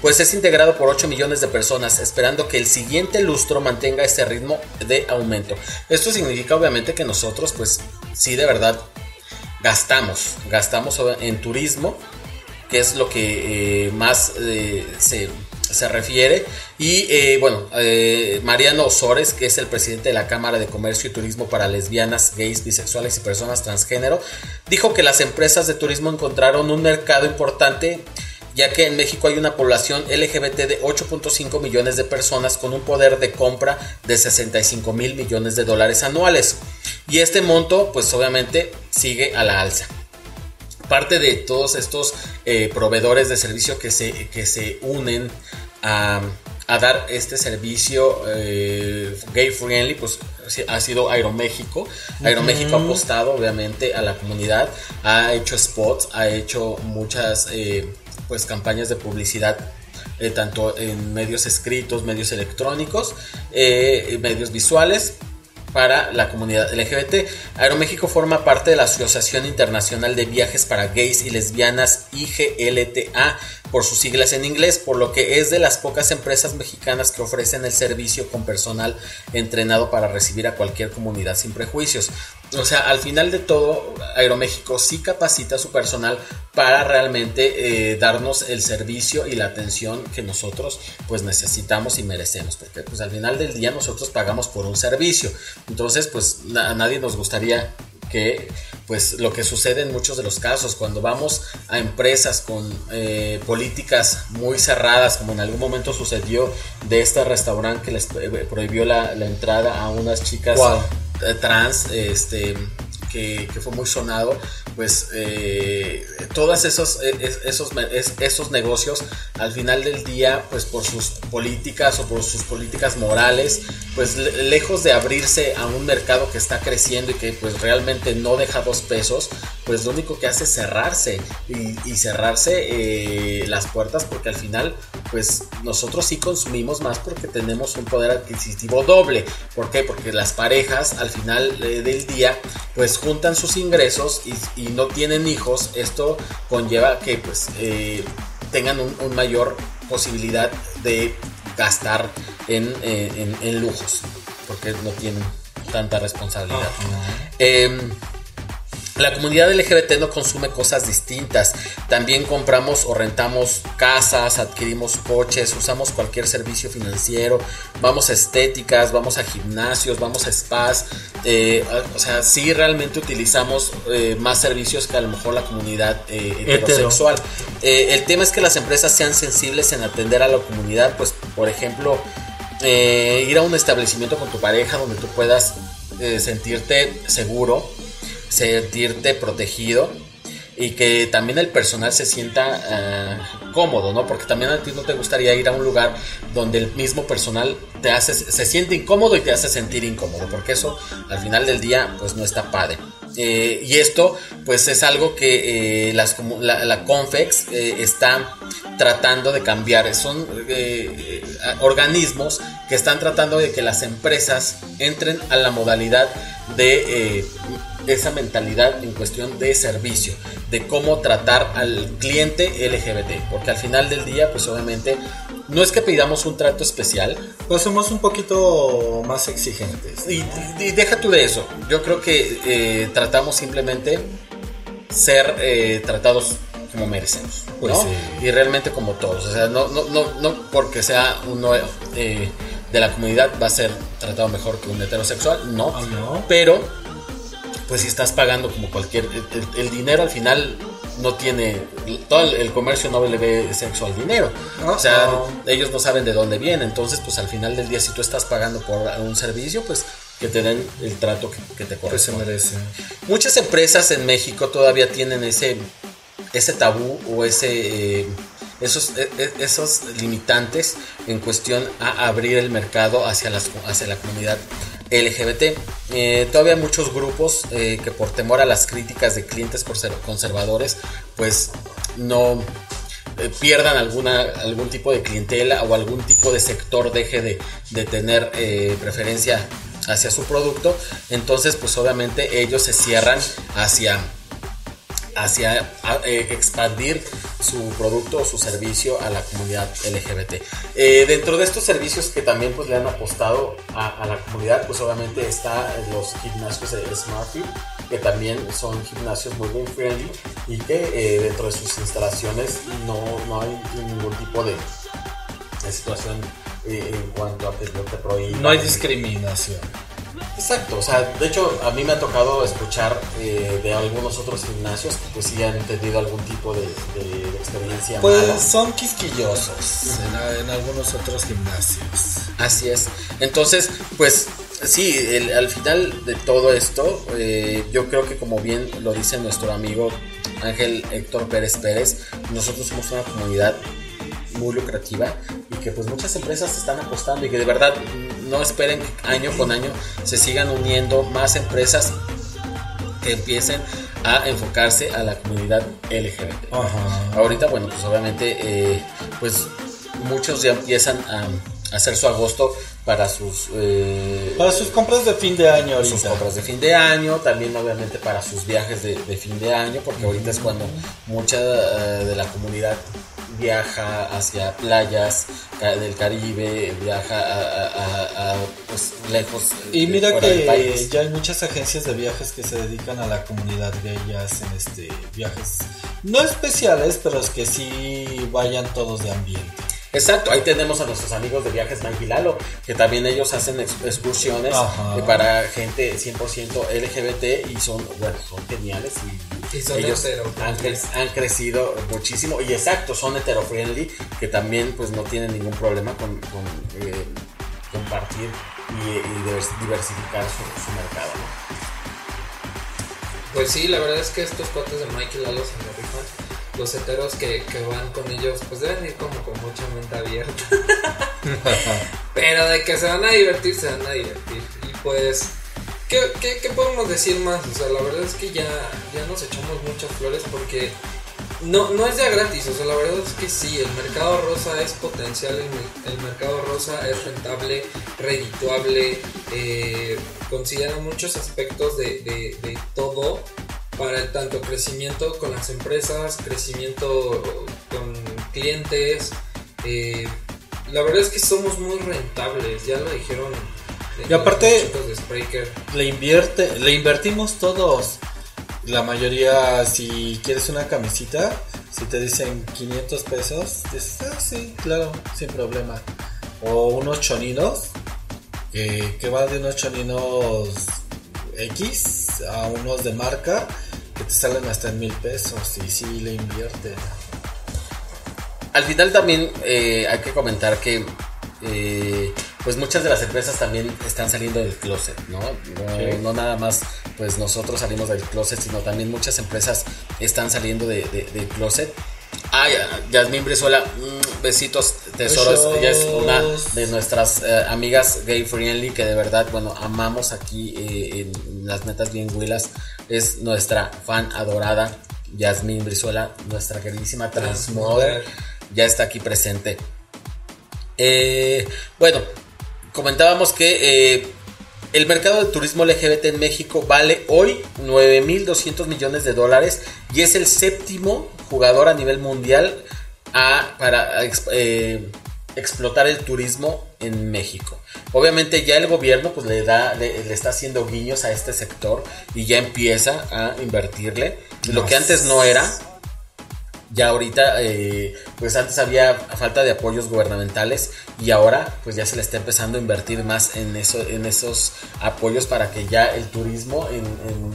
pues es integrado por 8 millones de personas, esperando que el siguiente lustro mantenga este ritmo de aumento. Esto significa obviamente que nosotros pues sí de verdad gastamos, gastamos en turismo, que es lo que eh, más eh, se, se refiere. Y eh, bueno, Mariano Osores, que es el presidente de la Cámara de Comercio y Turismo para lesbianas, gays, bisexuales y personas transgénero, dijo que las empresas de turismo encontraron un mercado importante ya que en México hay una población LGBT de 8.5 millones de personas con un poder de compra de 65 mil millones de dólares anuales. Y este monto, pues obviamente, sigue a la alza. Parte de todos estos eh, proveedores de servicio que se, que se unen a, a dar este servicio eh, gay friendly, pues ha sido Aeroméxico. Aeroméxico ha apostado obviamente a la comunidad, ha hecho spots, ha hecho muchas eh, pues campañas de publicidad eh, tanto en medios escritos, medios electrónicos, eh, medios visuales para la comunidad LGBT. Aeroméxico forma parte de la Asociación Internacional de Viajes para Gays y Lesbianas IGLTA por sus siglas en inglés, por lo que es de las pocas empresas mexicanas que ofrecen el servicio con personal entrenado para recibir a cualquier comunidad sin prejuicios. O sea, al final de todo, Aeroméxico sí capacita a su personal para realmente eh, darnos el servicio y la atención que nosotros pues necesitamos y merecemos, porque pues al final del día nosotros pagamos por un servicio, entonces pues a nadie nos gustaría que pues lo que sucede en muchos de los casos cuando vamos a empresas con eh, políticas muy cerradas como en algún momento sucedió de este restaurante que les eh, prohibió la, la entrada a unas chicas. Eh, trans este que, que fue muy sonado pues eh, todos esos eh, es- esos esos negocios al final del día pues por sus políticas o por sus políticas morales pues le- lejos de abrirse a un mercado que está creciendo y que pues realmente no deja dos pesos pues lo único que hace es cerrarse y, y cerrarse eh, las puertas porque al final pues nosotros sí consumimos más porque tenemos un poder adquisitivo doble. ¿por qué? porque las parejas al final eh, del día pues juntan sus ingresos y, y no tienen hijos. Esto conlleva que pues eh, tengan un, un mayor posibilidad de gastar en, en- en lujos porque no tienen tanta responsabilidad. Em, la comunidad LGBT no consume cosas distintas. También compramos o rentamos casas, adquirimos coches, usamos cualquier servicio financiero, vamos a estéticas, vamos a gimnasios, vamos a spas. eh, o sea, sí realmente utilizamos eh, más servicios que a lo mejor la comunidad eh, Hetero. heterosexual. El tema es que las empresas sean sensibles en atender a la comunidad, pues por ejemplo, ir a un establecimiento con tu pareja donde tú puedas sentirte seguro, sentirte protegido y que también el personal se sienta ah, cómodo, ¿no? Porque también a ti no te gustaría ir a un lugar donde el mismo personal te hace, se siente incómodo y te hace sentir incómodo, porque eso al final del día pues no está padre. Eh, y esto pues es algo que eh, las, la, la Confex eh, está tratando de cambiar. Son eh, eh, organismos que están tratando de que las empresas entren a la modalidad de eh, esa mentalidad en cuestión de servicio, de cómo tratar al cliente LGBT, porque al final del día, pues obviamente, no es que pidamos un trato especial, Pues somos un poquito más exigentes. y, y deja tú de eso, yo creo que eh, tratamos simplemente ser eh, tratados como merecemos, Pues ¿no? sí. Y realmente como todos, o sea, no, no, no, no porque sea uno eh, de la comunidad va a ser tratado mejor que un heterosexual, no, Ah, ¿no? pero pues si estás pagando como cualquier, el, dinero al final no tiene, todo el, el comercio no le ve sexo al dinero, o sea, ellos no saben de dónde viene, entonces pues al final del día si tú estás pagando por un servicio, pues que te den el trato que, que te Que se corresponde. merece. Muchas empresas en México todavía tienen ese, ese tabú o ese, eh, esos, e- e- esos limitantes en cuestión a abrir el mercado hacia, las, hacia la comunidad LGBT. Eh, todavía muchos grupos eh, que por temor a las críticas de clientes conser- conservadores, pues no eh, pierdan alguna, algún tipo de clientela o algún tipo de sector deje de, de tener preferencia hacia su producto, entonces pues obviamente ellos se cierran hacia hacia eh, expandir su producto o su servicio a la comunidad LGBT. Eh, dentro de estos servicios que también pues le han apostado a, la comunidad, pues obviamente está los gimnasios de SmartFit, que también son gimnasios muy bien friendly y que eh, dentro de sus instalaciones no, no hay ningún tipo de, de situación eh, en cuanto a que que prohíban. No hay discriminación. Exacto, o sea, de hecho a mí me ha tocado escuchar eh, de algunos otros gimnasios que pues sí han tenido algún tipo de, de experiencia mala. Pues son quisquillosos en, en algunos otros gimnasios. Así es. Entonces, pues sí, el- al final de todo esto, eh, yo creo que como bien lo dice nuestro amigo Ángel Héctor Pérez Pérez, nosotros somos una comunidad muy lucrativa y que pues muchas empresas están apostando y que de verdad no esperen que año con año se sigan uniendo más empresas que empiecen a enfocarse a la comunidad LGBT. Ajá. Ahorita, bueno, pues obviamente, eh, pues muchos ya empiezan a, a hacer su agosto para sus, eh, Para sus compras de fin de año sus ahorita. compras de fin de año, también obviamente para sus viajes de, de fin de año, porque ahorita es cuando mucha eh, de la comunidad viaja hacia playas del Caribe, viaja a, a- a- a, pues, lejos Y mira que país. ya hay muchas agencias de viajes que se dedican a la comunidad gay y hacen este viajes no especiales, pero es que sí vayan todos de ambiente. Exacto, ahí tenemos a nuestros amigos de Viajes Mike y Lalo, que también ellos hacen ex- excursiones Ajá. eh, para gente 100% LGBT y son, bueno, son geniales y, Y son ellos han, cre- han crecido muchísimo y exacto, son hetero-friendly, que también pues no tienen ningún problema con, con, eh, compartir y, y divers- diversificar su, su mercado. ¿no? Pues sí, la verdad es que estos cuates de Michael Lalo se me rifan. Los heteros que, que van con ellos, pues deben ir como con mucha mente abierta. Pero de que se van a divertir, se van a divertir. Y pues, ¿qué, qué, qué podemos decir más? O sea, la verdad es que ya, ya nos echamos muchas flores porque no, no es ya gratis. O sea, la verdad es que sí, el mercado rosa es potencial, el, el mercado rosa es rentable, redituable, eh, considera muchos aspectos de, de- de todo para tanto crecimiento con las empresas, crecimiento con clientes. eh, la verdad es que somos muy rentables, ya lo dijeron. eh, Y aparte- de. Le invierte, le invertimos todos. La mayoría, si quieres una camisita, si te dicen 500 pesos, dices, ah, sí, claro, sin problema. O unos choninos, que, que va de unos choninos X a unos de marca, que te salen hasta en mil pesos. Y sí, le invierte. Al final también eh, hay que comentar que eh, pues muchas de las empresas también están saliendo del closet, ¿no? No, Sí. no nada más pues nosotros salimos del closet, sino también muchas empresas están saliendo de, de- del closet. Ay, Yasmín Brizuela, mm, besitos, tesoros. Besos. Ella es una de nuestras eh, amigas gay friendly que de verdad, bueno, amamos aquí eh, en las netas bien huilas. Es nuestra fan adorada, Yasmín Brizuela, nuestra queridísima transmother ya está aquí presente. Eh, bueno, comentábamos que eh, el mercado del turismo LGBT en México vale hoy 9.200 millones de dólares y es el séptimo jugador a nivel mundial a- para eh, explotar el turismo en México. Obviamente ya el gobierno pues le da le, le está haciendo guiños a este sector y ya empieza a invertirle lo que antes no era ya ahorita, eh, pues antes había falta de apoyos gubernamentales y ahora pues ya se le está empezando a invertir más en, eso, en esos apoyos para que ya el turismo en,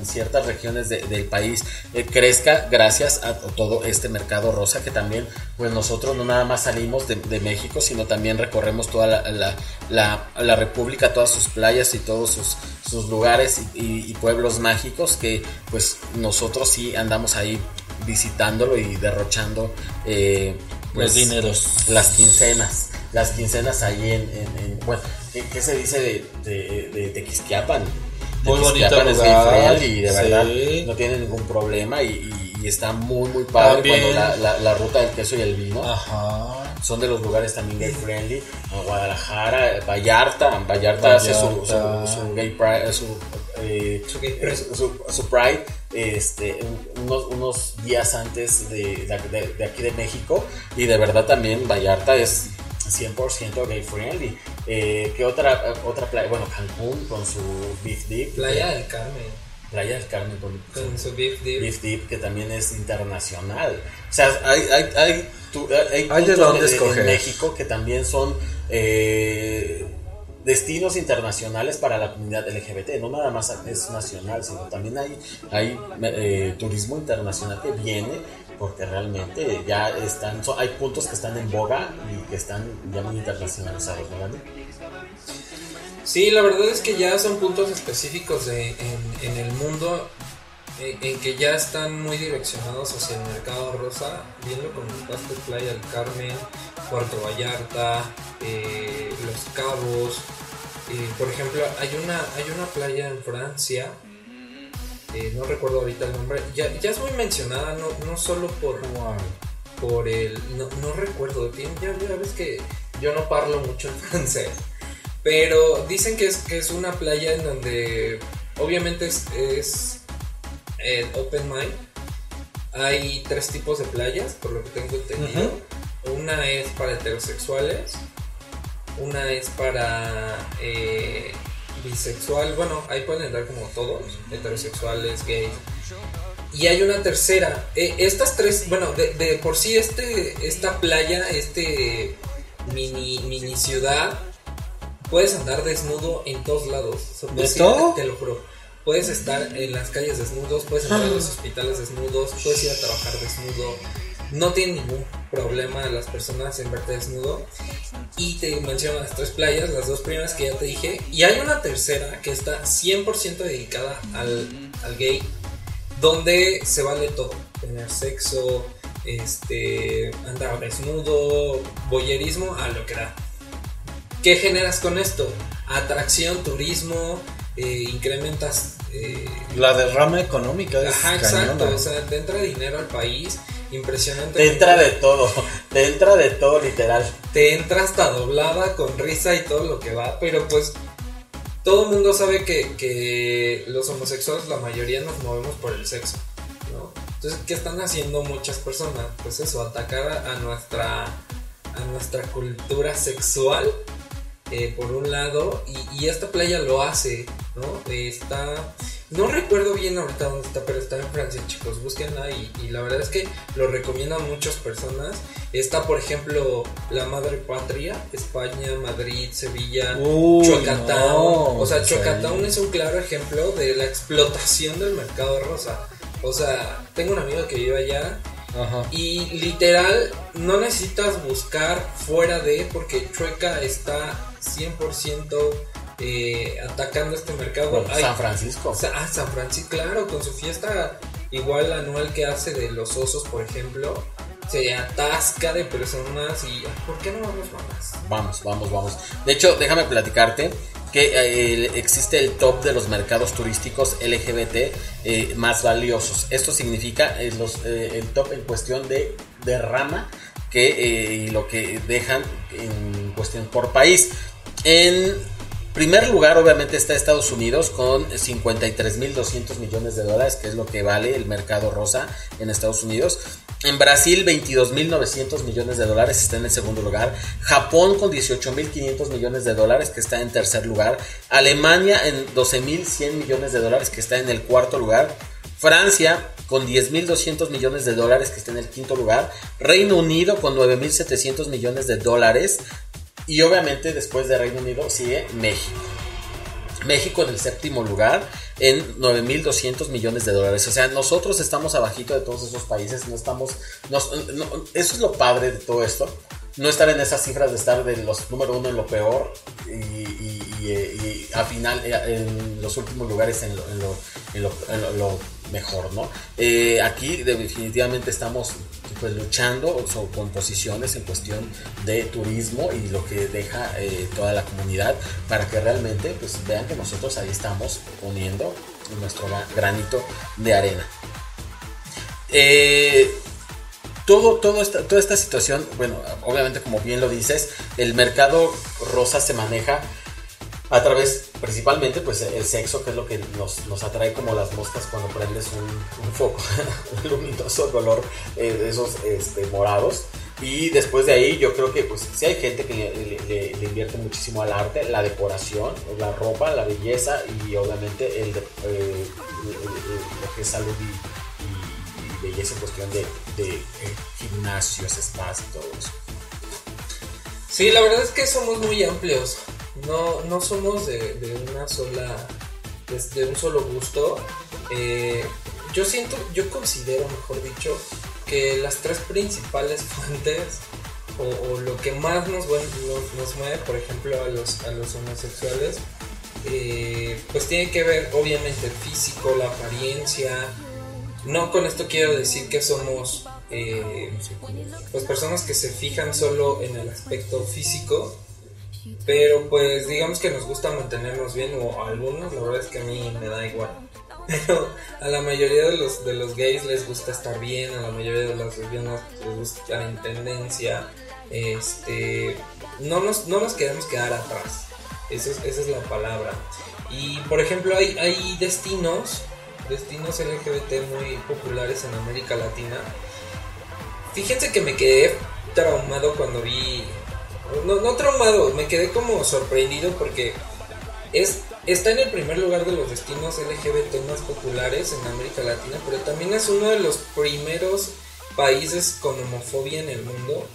ciertas regiones de- del país eh, crezca gracias a todo este mercado rosa que también pues nosotros no nada más salimos de, México sino también recorremos toda la, la- república, todas sus playas y todos sus, sus lugares y pueblos mágicos que pues nosotros sí andamos ahí visitándolo y derrochando eh, pues, Los dineros. las quincenas las quincenas ahí en, en- en- bueno ¿qué, qué se dice de, de, de Tequisquiapan? Muy Tequisquiapan bonito lugar, friendly y de sí. verdad no tiene ningún problema y, y- y está muy muy padre También- cuando la, la- la ruta del queso y el vino Ajá. son de los lugares también gay friendly. Guadalajara, Vallarta, Vallarta, hace su, su, su gay pride, su, eh, Su pride. su- su- su pride, este, un- unos, unos días antes de, de- de aquí de México. Y de verdad también Vallarta es 100% gay friendly. Eh, ¿Qué otra, otra playa? Bueno, Cancún con su Beef Dip. Playa del Carmen, Playa del Carmen con, con su beef dip. Beef Dip, que también es internacional. O sea, hay, hay, hay, tu- hay Hay de puntos dónde en- escoger. en México que también son eh, destinos internacionales para la comunidad LGBT. No nada más es nacional, sino también hay, hay eh, turismo internacional que viene porque realmente ya están, son- hay puntos que están en boga y que están ya muy internacionalizados, ¿no, Gandhi? Sí, la verdad es que ya son puntos específicos de- en el mundo en, en que ya están muy direccionados hacia el mercado rosa. Bien lo comentaste, Playa del Carmen, Puerto Vallarta, eh, Los Cabos. eh, por ejemplo, hay una, hay una playa en Francia, eh, no recuerdo ahorita el nombre, ya, ya es muy mencionada, no, no solo por, por el. No, no recuerdo ya, ya ves que yo no parlo mucho en francés. Pero dicen que es, que es una playa en donde obviamente es, es eh, open mind. hay tres tipos de playas, por lo que tengo entendido. Una es para heterosexuales, una es para eh, bisexual, bueno, ahí pueden entrar como todos, heterosexuales, gays. Y hay una tercera. Eh, estas tres, bueno, de, de por sí este, esta playa, este mini, mini ciudad, puedes andar desnudo en todos lados. ¿De todo? Te lo juro. Puedes estar en las calles desnudos, puedes entrar a los hospitales desnudos, puedes ir a trabajar desnudo. No tienen ningún problema las personas en verte desnudo. Y te menciono las tres playas, las dos primeras que ya te dije. Y hay una tercera que está 100% dedicada al, al gay, donde se vale todo. Tener sexo, este, andar desnudo, boyerismo, a lo que da. ¿Qué generas con esto? Atracción, turismo, eh, incrementas... eh, La derrama económica es Ajá, cañona. exacto. O sea, te entra dinero al país. Impresionante. Te entra de todo, te entra de todo literal. Te entra hasta doblada con risa y todo lo que va. Pero pues. Todo el mundo sabe que, que los homosexuales, la mayoría nos movemos por el sexo. ¿no? Entonces, ¿qué están haciendo muchas personas? Pues eso, atacar a, a nuestra, a nuestra cultura sexual. Eh, por un lado, y, y esta playa lo hace, ¿no? Está, no recuerdo bien ahorita dónde está, pero está en Francia, chicos, búsquenla y, y la verdad es que lo recomiendan muchas personas. Está, por ejemplo, la Madre Patria, España, Madrid, Sevilla, Uy, no, o sea, Chocatown ahí. es un claro ejemplo de la explotación del mercado rosa. O sea, tengo un amigo que vive allá Ajá. y literal, no necesitas buscar fuera de, porque Chueca está 100% eh, atacando este mercado. Bueno, San Francisco. ah, San Francisco, claro, con su fiesta igual anual que hace de los osos, por ejemplo, se atasca de personas y ah, ¿por qué no vamos más? Vamos, vamos, vamos. De hecho, déjame platicarte que eh, existe el top de los mercados turísticos LGBT eh, más valiosos. Esto significa eh, los, el top en cuestión de derrama que eh, y lo que dejan en cuestión por país. En primer lugar, obviamente, está Estados Unidos con 53.200 millones de dólares, que es lo que vale el mercado rosa en Estados Unidos. En Brasil, 22.900 millones de dólares, está en el segundo lugar. Japón con 18.500 millones de dólares, que está en tercer lugar. Alemania en 12.100 millones de dólares, que está en el cuarto lugar. Francia con 10.200 millones de dólares, que está en el quinto lugar. Reino Unido con 9.700 millones de dólares. Y obviamente después de Reino Unido sigue México. México en el séptimo lugar en 9.200 millones de dólares. O sea, nosotros estamos abajito de todos esos países. No estamos... nos- no- eso es lo padre de todo esto. No estar en esas cifras de estar de los número uno en lo peor y, y- eh, al final eh, en los últimos lugares en lo, en lo- en lo- en lo mejor, ¿no? Eh, aquí definitivamente estamos pues luchando con posiciones en cuestión de turismo y lo que deja eh, toda la comunidad para que realmente pues vean que nosotros ahí estamos poniendo nuestro gra- granito de arena. Eh, todo, todo esta, toda esta situación, bueno, obviamente como bien lo dices, el mercado rosa se maneja a través principalmente pues el sexo, que es lo que nos, nos atrae como las moscas cuando prendes un, un foco un luminoso color eh, esos este, morados. Y después de ahí yo creo que pues sí hay gente que le, le- le- invierte muchísimo al arte, la decoración, la ropa, la belleza y obviamente el, de- eh, lo que es salud y, y- y belleza en cuestión de, de, eh, gimnasios, spas y todo eso. Sí, la verdad es que somos muy amplios. No, no somos de, de una sola. de un solo gusto. Eh, yo siento, yo considero, mejor dicho, que las tres principales fuentes o, lo que más nos, nos mueve, por ejemplo, a los, a los homosexuales, eh, pues tiene que ver, obviamente, el físico, la apariencia. No con esto quiero decir que somos eh, pues personas que se fijan solo en el aspecto físico, pero pues digamos que nos gusta mantenernos bien, o a algunos, la verdad es que a mí me da igual. Pero a la mayoría de los, de los gays les gusta estar bien, a la mayoría de las lesbianas les gusta estar en tendencia. Este, no, nos, no nos queremos quedar atrás, esa es, esa es la palabra. Y por ejemplo, hay, hay destinos destinos LGBT muy populares en América Latina. Fíjense que me quedé traumado cuando vi. No, no traumado, me quedé como sorprendido porque es, está en el primer lugar de los destinos LGBT más populares en América Latina, pero también es uno de los primeros países con homofobia en el mundo.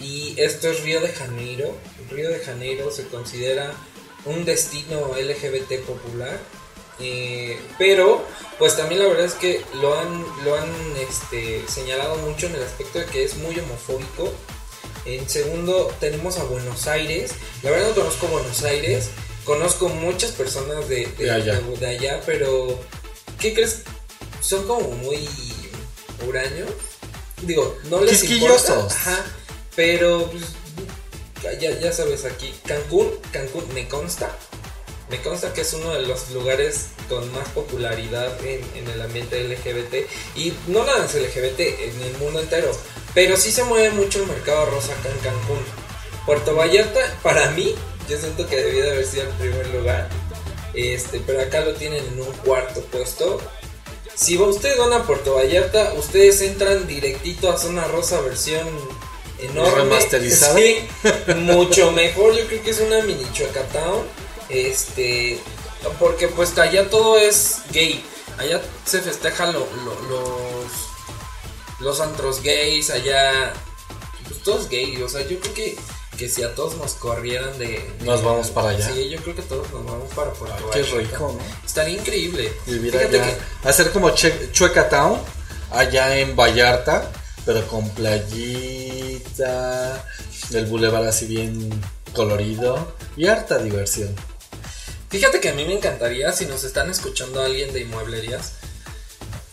Y esto es Río de Janeiro. Río de Janeiro se considera un destino LGBT popular. eh, pero, pues también la verdad es que lo han, lo han este, señalado mucho en el aspecto de que es muy homofóbico. En segundo, tenemos a Buenos Aires. La verdad no conozco Buenos Aires. Conozco muchas personas de, de- De allá. de- de allá, pero ¿qué crees? Son como muy huraños. Digo, no les importa. Ajá, pero pues, ya, ya sabes aquí, Cancún, Cancún me consta. Me consta que es uno de los lugares con más popularidad en, en el ambiente LGBT. Y no nada más LGBT, en el mundo entero. Pero sí se mueve mucho el mercado rosa acá en Cancún. Puerto Vallarta, para mí, yo siento que debía de haber sido el primer lugar. Este, pero acá lo tienen en un cuarto puesto. Si ustedes van a Puerto Vallarta, ustedes entran directito a Zona Rosa versión enorme. Remasterizada. Sí, mucho mejor. Yo creo que es una mini Chuecatown. Este, porque pues allá todo es gay. Allá se festejan lo- lo- los los antros gays allá. Pues todo es gay. O sea, yo creo que, que si a todos nos corrieran de, de- Nos vamos para allá. Sí, yo creo que todos nos vamos para Puerto Ay, qué Vallarta. rico, ¿no? Estaría increíble. Vivir allá. Hacer como Che- Chueca Town, allá en Vallarta, pero con playita, el bulevar así bien colorido y harta diversión. Fíjate que a mí me encantaría si nos están escuchando alguien de inmueblerías.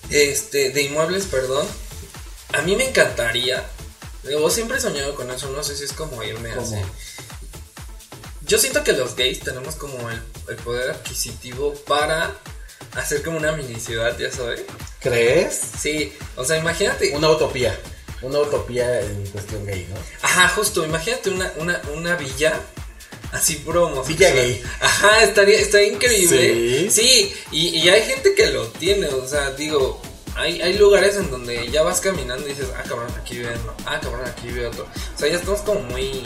Este, de inmuebles, perdón. A mí me encantaría. Yo siempre he soñado con eso, no sé si es como irme ¿Cómo? así. Yo siento que los gays tenemos como el, el poder adquisitivo para hacer como una mini ciudad, ya sabes. ¿Crees? Sí, o sea, imagínate. Una utopía. Una utopía en cuestión gay, ¿no? Ajá, justo, imagínate una, una, una villa así puro homosexual. Villa gay. Ajá, estaría, estaría increíble. Sí. Sí, y, y hay gente que lo tiene, o sea, digo, hay, hay lugares en donde ya vas caminando y dices, ah, cabrón, aquí vive uno, ah, cabrón, aquí vive otro. O sea, ya estamos como muy...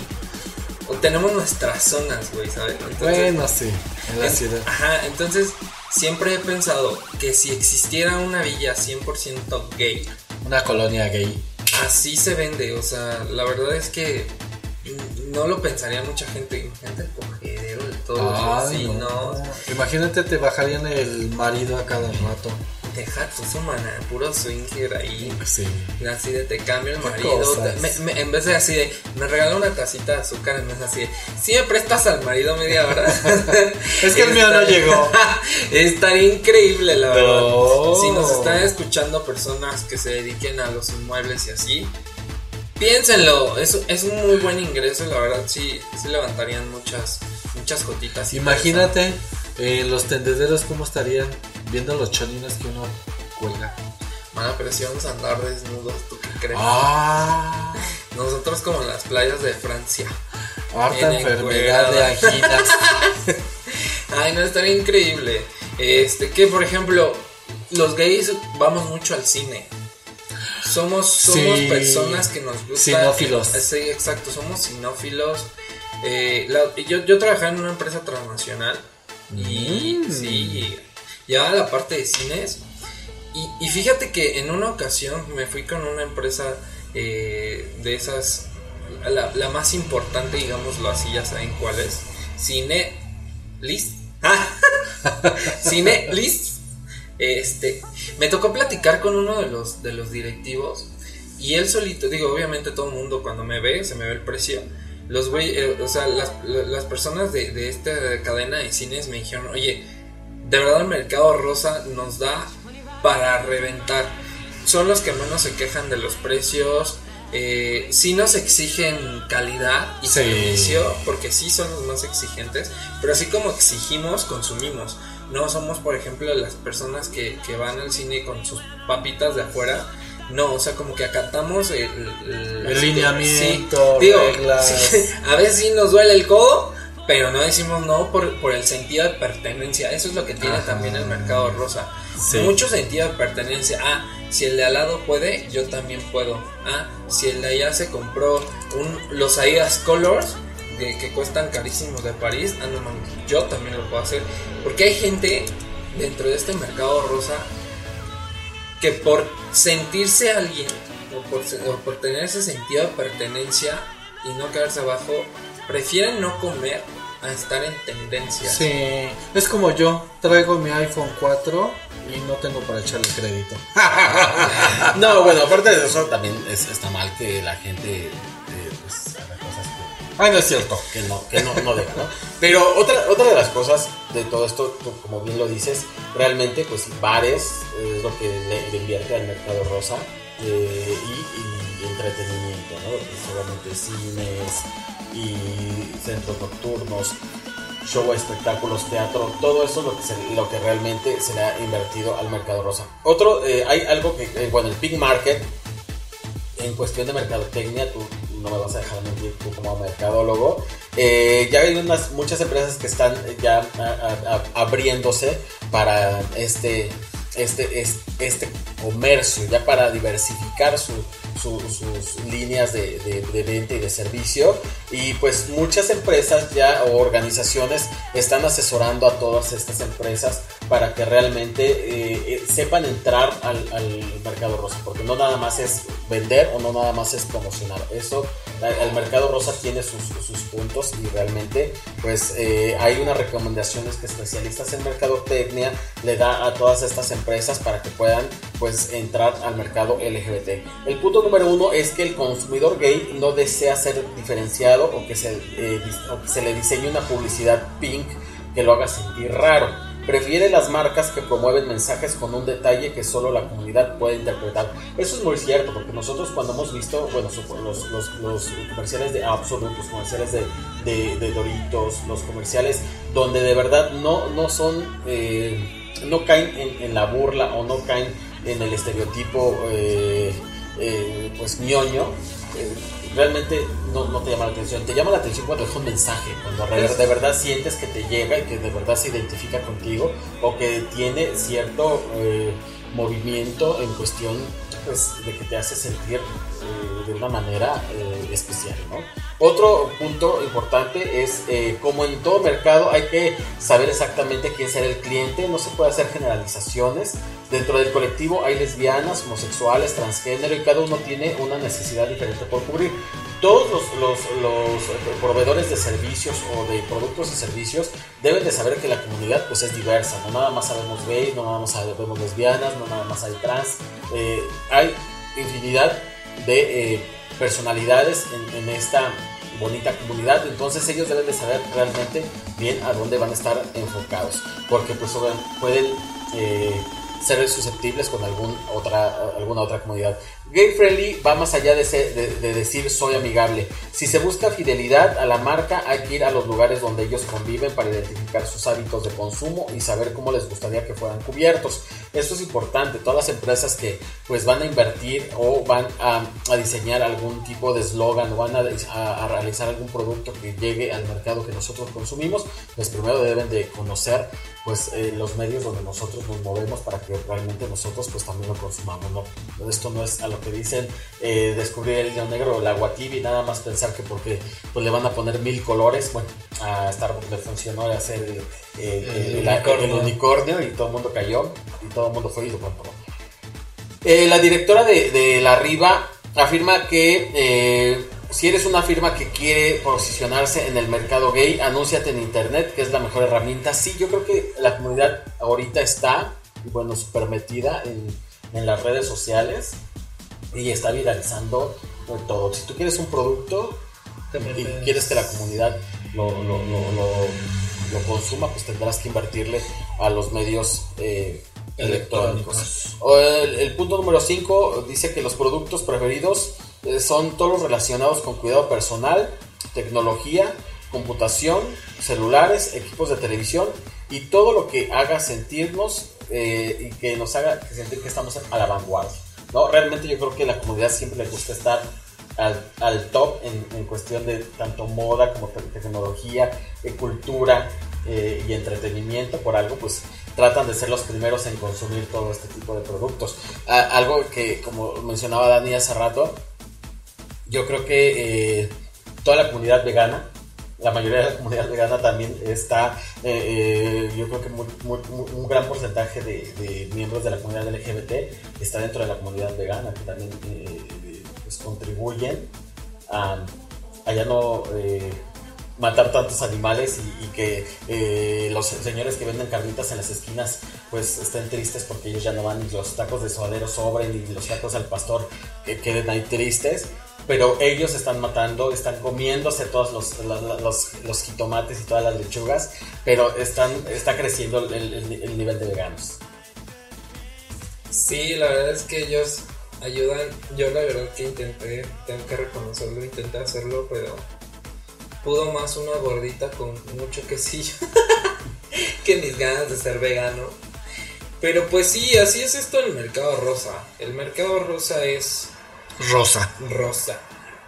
O tenemos nuestras zonas, güey, ¿sabes? Entonces- Bueno, sí, en la en- ciudad. Ajá, entonces siempre he pensado que si existiera una villa 100% gay, Una colonia gay. así se vende. O sea, la verdad es que no lo pensaría mucha gente. Imagínate el cogedero de Ay, vecinos. no. Imagínate, te bajarían el marido a cada rato. Deja tu semana, puro swinger ahí. Sí. Así de te cambio el marido. te- me- me- en vez de así de me regala una tacita de azúcar, en vez de así de si me prestas al marido media hora. Es que el mío no llegó. Estaría increíble, la No. verdad. Si nos están escuchando personas que se dediquen a los inmuebles y así, piénsenlo. Es, es un muy buen ingreso, la verdad. Sí, sí levantarían muchas, muchas gotitas. Imagínate eh, los tendederos cómo estarían viendo los choninos que uno cuelga. Mala presión, andar desnudos, ¿tú qué crees? Ah, Nosotros como en las playas de Francia. harta enfermedad de anginas. Ay, no, estaría increíble. Este, que por ejemplo, los gays vamos mucho al cine. Somos, somos Sí. personas que nos gusta. Cinófilos. eh, Sí, exacto, somos cinófilos. Eh, la- yo, yo trabajaba en una empresa transnacional y Mm. sí, llevaba la parte de cines. Y, y fíjate que en una ocasión me fui con una empresa eh, de esas, la, la más importante, digámoslo así, ya saben cuál es. Cine List. Cine List. Este, me tocó platicar con uno de los, de los directivos y él solito, digo, obviamente todo el mundo cuando me ve, se me ve el precio. Los güey, eh, o sea, las, las personas de, de esta cadena de cines me dijeron, oye, de verdad el mercado rosa nos da para reventar. Son los que menos se quejan de los precios. Eh, sí nos exigen calidad y Sí. servicio, porque sí son los más exigentes, pero así como exigimos, consumimos. No somos, por ejemplo, las personas que, que van al cine con sus papitas de afuera. No, o sea, como que acatamos el, el- El lineamiento, Sí, digo, reglas. sí, a veces sí nos duele el codo, pero no decimos no por, por el sentido de pertenencia. Eso es lo que tiene Ajá. también el mercado rosa. Sí. Mucho sentido de pertenencia. Ah, si el de al lado puede, yo también puedo. Ah, si el de allá se compró un, los Adidas Colors que, que cuestan carísimos de París, ah, no mames, yo también lo puedo hacer. Porque hay gente dentro de este mercado rosa que por sentirse alguien o por, o por tener ese sentido de pertenencia y no quedarse abajo, prefieren no comer a estar en tendencia. Sí, es como yo, traigo mi iPhone 4 y no tengo para echarle crédito. No, bueno, aparte de eso, también es- está mal que la gente cosas que, Ay, no es cierto. que no, que no, no debe, ¿no? Pero otra, otra de las cosas de todo esto, tú, como bien lo dices, realmente, pues bares es lo que le, le invierte al mercado rosa eh, y, y entretenimiento, ¿no? Obviamente cines y centros nocturnos, show, espectáculos, teatro, todo eso es lo que, se- lo que realmente se le ha invertido al mercado rosa. Otro, eh, hay algo que, eh, bueno, el Pink Market, en cuestión de mercadotecnia, tú no me vas a dejar mentir tú como mercadólogo, eh, ya hay unas muchas empresas que están ya abriéndose para este este, es- este comercio, ya para diversificar su- su- sus líneas de, de- de venta y de servicio. Y pues muchas empresas ya o organizaciones están asesorando a todas estas empresas para que realmente eh, eh, sepan entrar al, al mercado rosa, porque no nada más es vender o no nada más es promocionar. Eso, el mercado rosa tiene sus, sus puntos y realmente pues eh, hay unas recomendaciones que especialistas en mercadotecnia le da a todas estas empresas para que puedan pues entrar al mercado LGBT. El punto número uno es que el consumidor gay no desea ser diferenciado o que se, eh, o que se le diseñe una publicidad pink que lo haga sentir raro. Prefiere las marcas que promueven mensajes con un detalle que solo la comunidad puede interpretar. Eso es muy cierto, porque nosotros cuando hemos visto, los, comerciales de Absolute, los comerciales de, de- Doritos, los comerciales donde de verdad no, no son, eh, no caen en, en la burla o no caen en el estereotipo, eh, eh, pues ñoño. eh, realmente no, no te llama la atención. Te llama la atención cuando deja un mensaje, cuando de, de verdad sientes que te llega y que de verdad se identifica contigo o que tiene cierto eh, movimiento en cuestión pues, de que te hace sentir eh, de una manera eh, especial. Otro punto importante es eh, como en todo mercado hay que saber exactamente quién será el cliente, no se puede hacer generalizaciones. Dentro del colectivo hay lesbianas, homosexuales, transgénero y cada uno tiene una necesidad diferente por cubrir. Todos los, los proveedores de servicios o de productos y servicios deben de saber que la comunidad pues es diversa, no nada más sabemos gays, no nada más sabemos lesbianas, no nada más hay trans, eh, hay infinidad de eh, personalidades en, esta bonita comunidad, entonces ellos deben de saber realmente bien a dónde van a estar enfocados, porque pues pueden eh, ser susceptibles con algún otra, alguna otra comunidad. Gay friendly va más allá de, decir soy amigable. Si se busca fidelidad a la marca, hay que ir a los lugares donde ellos conviven para identificar sus hábitos de consumo y saber cómo les gustaría que fueran cubiertos. Esto es importante. Todas las empresas que pues van a invertir o van a, diseñar algún tipo de eslogan o van a realizar algún producto que llegue al mercado que nosotros consumimos, pues primero deben de conocer pues eh, los medios donde nosotros nos movemos para que realmente nosotros pues también lo consumamos no esto no es a lo que dicen eh, descubrir el hilo negro o el agua tibia y nada más pensar que porque pues le van a poner mil colores bueno a Starbucks le funcionó hacer el, el- El el- unicornio. el unicornio y todo el mundo cayó y todo el mundo fue y lo compró eh, la directora de, de La Riva afirma que eh, si eres una firma que quiere posicionarse en el mercado gay, anúnciate en internet, que es la mejor herramienta. Sí, yo creo que la comunidad ahorita está, bueno, súper metida en, en las redes sociales y está viralizando eh, todo. Si tú quieres un producto y quieres que la comunidad lo, lo, lo, lo- consuma, pues tendrás que invertirle a los medios eh, electrónicos. El punto número 5 dice que los productos preferidos eh, son todos los relacionados con cuidado personal, tecnología, computación, celulares, equipos de televisión y todo lo que haga sentirnos eh, y que nos haga sentir que estamos a la vanguardia. ¿No? Realmente yo creo que la comunidad siempre le gusta estar al, top en, cuestión de tanto moda como te- tecnología, eh, cultura eh, y entretenimiento, por algo, pues tratan de ser los primeros en consumir todo este tipo de productos. Algo que, como mencionaba Dani hace rato, yo creo que eh, toda la comunidad vegana, la mayoría de la comunidad vegana también está, eh, eh, yo creo que muy- muy- muy- un gran porcentaje de, miembros de la comunidad LGBT está dentro de la comunidad vegana, que también eh, eh, pues contribuyen a, a ya no eh, matar tantos animales y, que los señores que venden carnitas en las esquinas pues estén tristes porque ellos ya no van y los tacos de suadero sobren y los tacos al pastor que queden ahí tristes pero ellos están matando, están comiéndose todos los, jitomates y todas las lechugas, pero están, está creciendo el, el- el nivel de veganos. Sí, la verdad es que ellos ayudan. Yo la verdad que intenté, tengo que reconocerlo, intenté hacerlo, pero pudo más una gordita con mucho quesillo que mis ganas de ser vegano. Pero pues sí, así es esto en el mercado rosa. El mercado rosa es Rosa. rosa.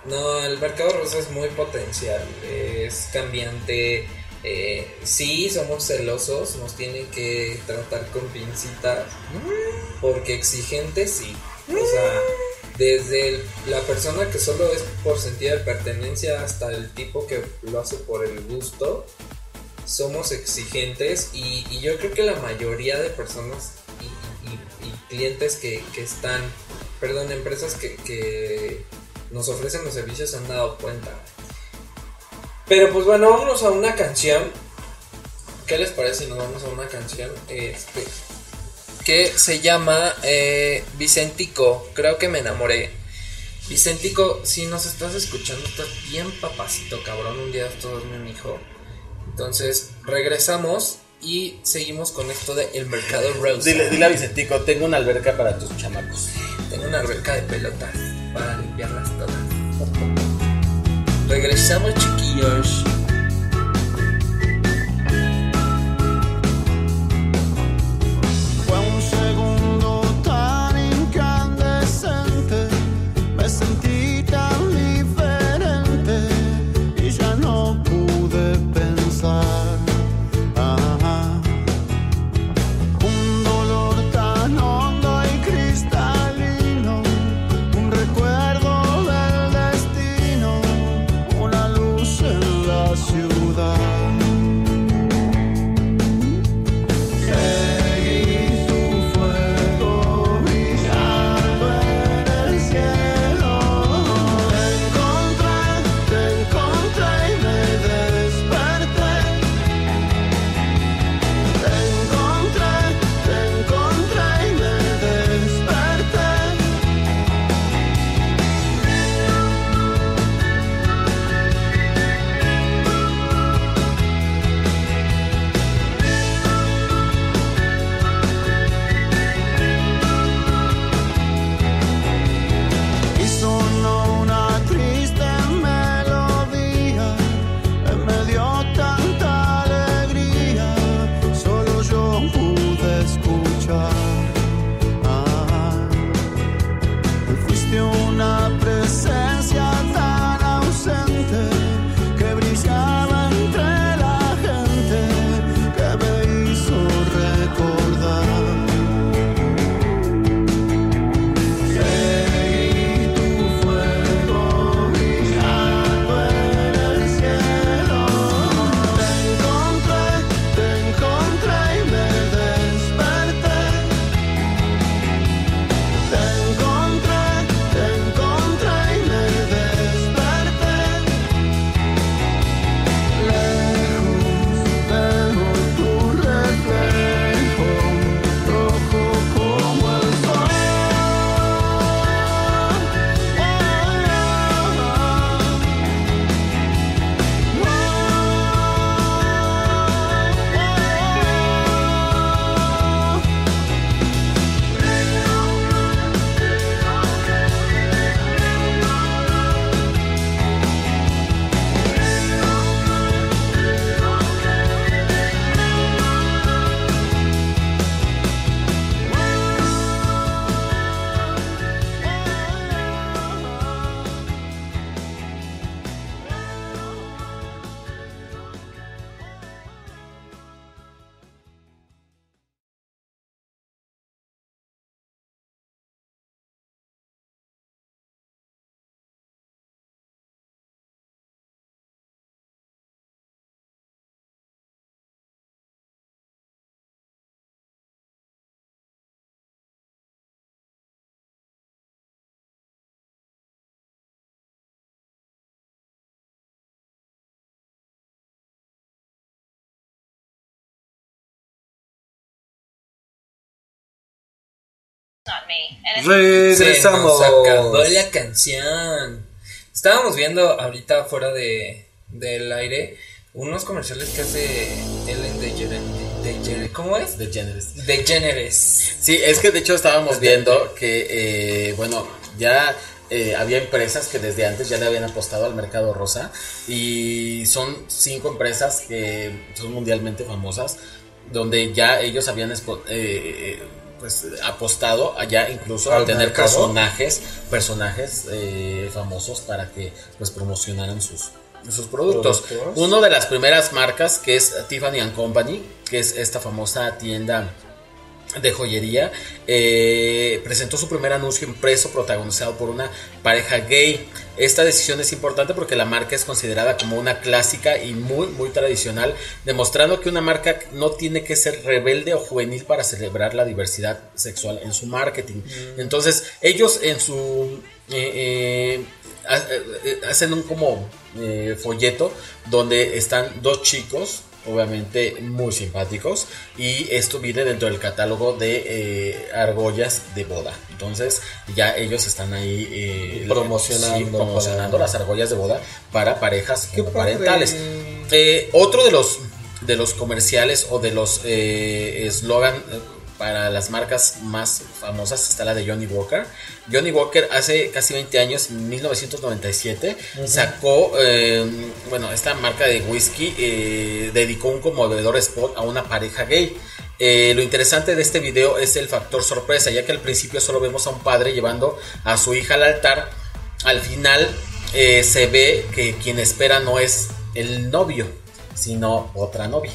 No, el mercado rosa es muy potencial, es cambiante. eh, sí, somos celosos, nos tienen que tratar con pincitas, porque exigentes sí. O sea, desde la persona que solo es por sentido de pertenencia hasta el tipo que lo hace por el gusto, somos exigentes y, yo creo que la mayoría de personas y, y- y clientes que, que están, perdón, empresas que, que nos ofrecen los servicios se han dado cuenta. Pero pues bueno, vámonos a una canción. ¿Qué les parece si nos vamos a una canción? Este, que se llama eh, Vicentico, creo que me enamoré. Vicentico, si nos estás escuchando, estás bien papacito, cabrón. Un día es un hijo. Entonces, regresamos y seguimos con esto de El Mercado Rose. Dile, dile a Vicentico, tengo una alberca para tus chamacos. Tengo una alberca de pelotas para limpiarlas todas. Regresamos, chiquillos. Regresamos. Se nos acabó la canción. Estábamos viendo ahorita fuera de, del aire unos comerciales que hace Ellen DeGeneres. DeGeneres- ¿Cómo es? De Generous. DeGeneres. Sí, es que de hecho estábamos viendo que, eh, bueno, ya eh, había empresas que desde antes ya le habían apostado al mercado rosa y son cinco empresas que son mundialmente famosas donde ya ellos habían expo- eh, pues apostado allá incluso a ¿Al tener mercado? personajes personajes eh, famosos para que pues promocionaran sus sus productos. Productos. Una de las primeras marcas que es Tiffany and Company, que es esta famosa tienda de joyería, eh, presentó su primer anuncio impreso protagonizado por una pareja gay. Esta decisión es importante porque la marca es considerada como una clásica y muy, muy tradicional, demostrando que una marca no tiene que ser rebelde o juvenil para celebrar la diversidad sexual en su marketing. Entonces, ellos en su... eh, eh, ha- hacen un como folleto donde están dos chicos obviamente muy simpáticos y esto viene dentro del catálogo de eh, argollas de boda entonces ya ellos están ahí eh, Promocionando sí, promocionando para- las argollas de boda para parejas parentales. Eh, otro de los de los comerciales o de los eslogan eh, para las marcas más famosas está la de Johnny Walker. Johnny Walker hace casi 20 años, en 1997, sacó, eh, bueno, esta marca de whisky eh, dedicó un conmovedor spot a una pareja gay. Eh, lo interesante de este video es el factor sorpresa, ya que al principio solo vemos a un padre llevando a su hija al altar. Al final se ve que quien espera no es el novio, sino otra novia.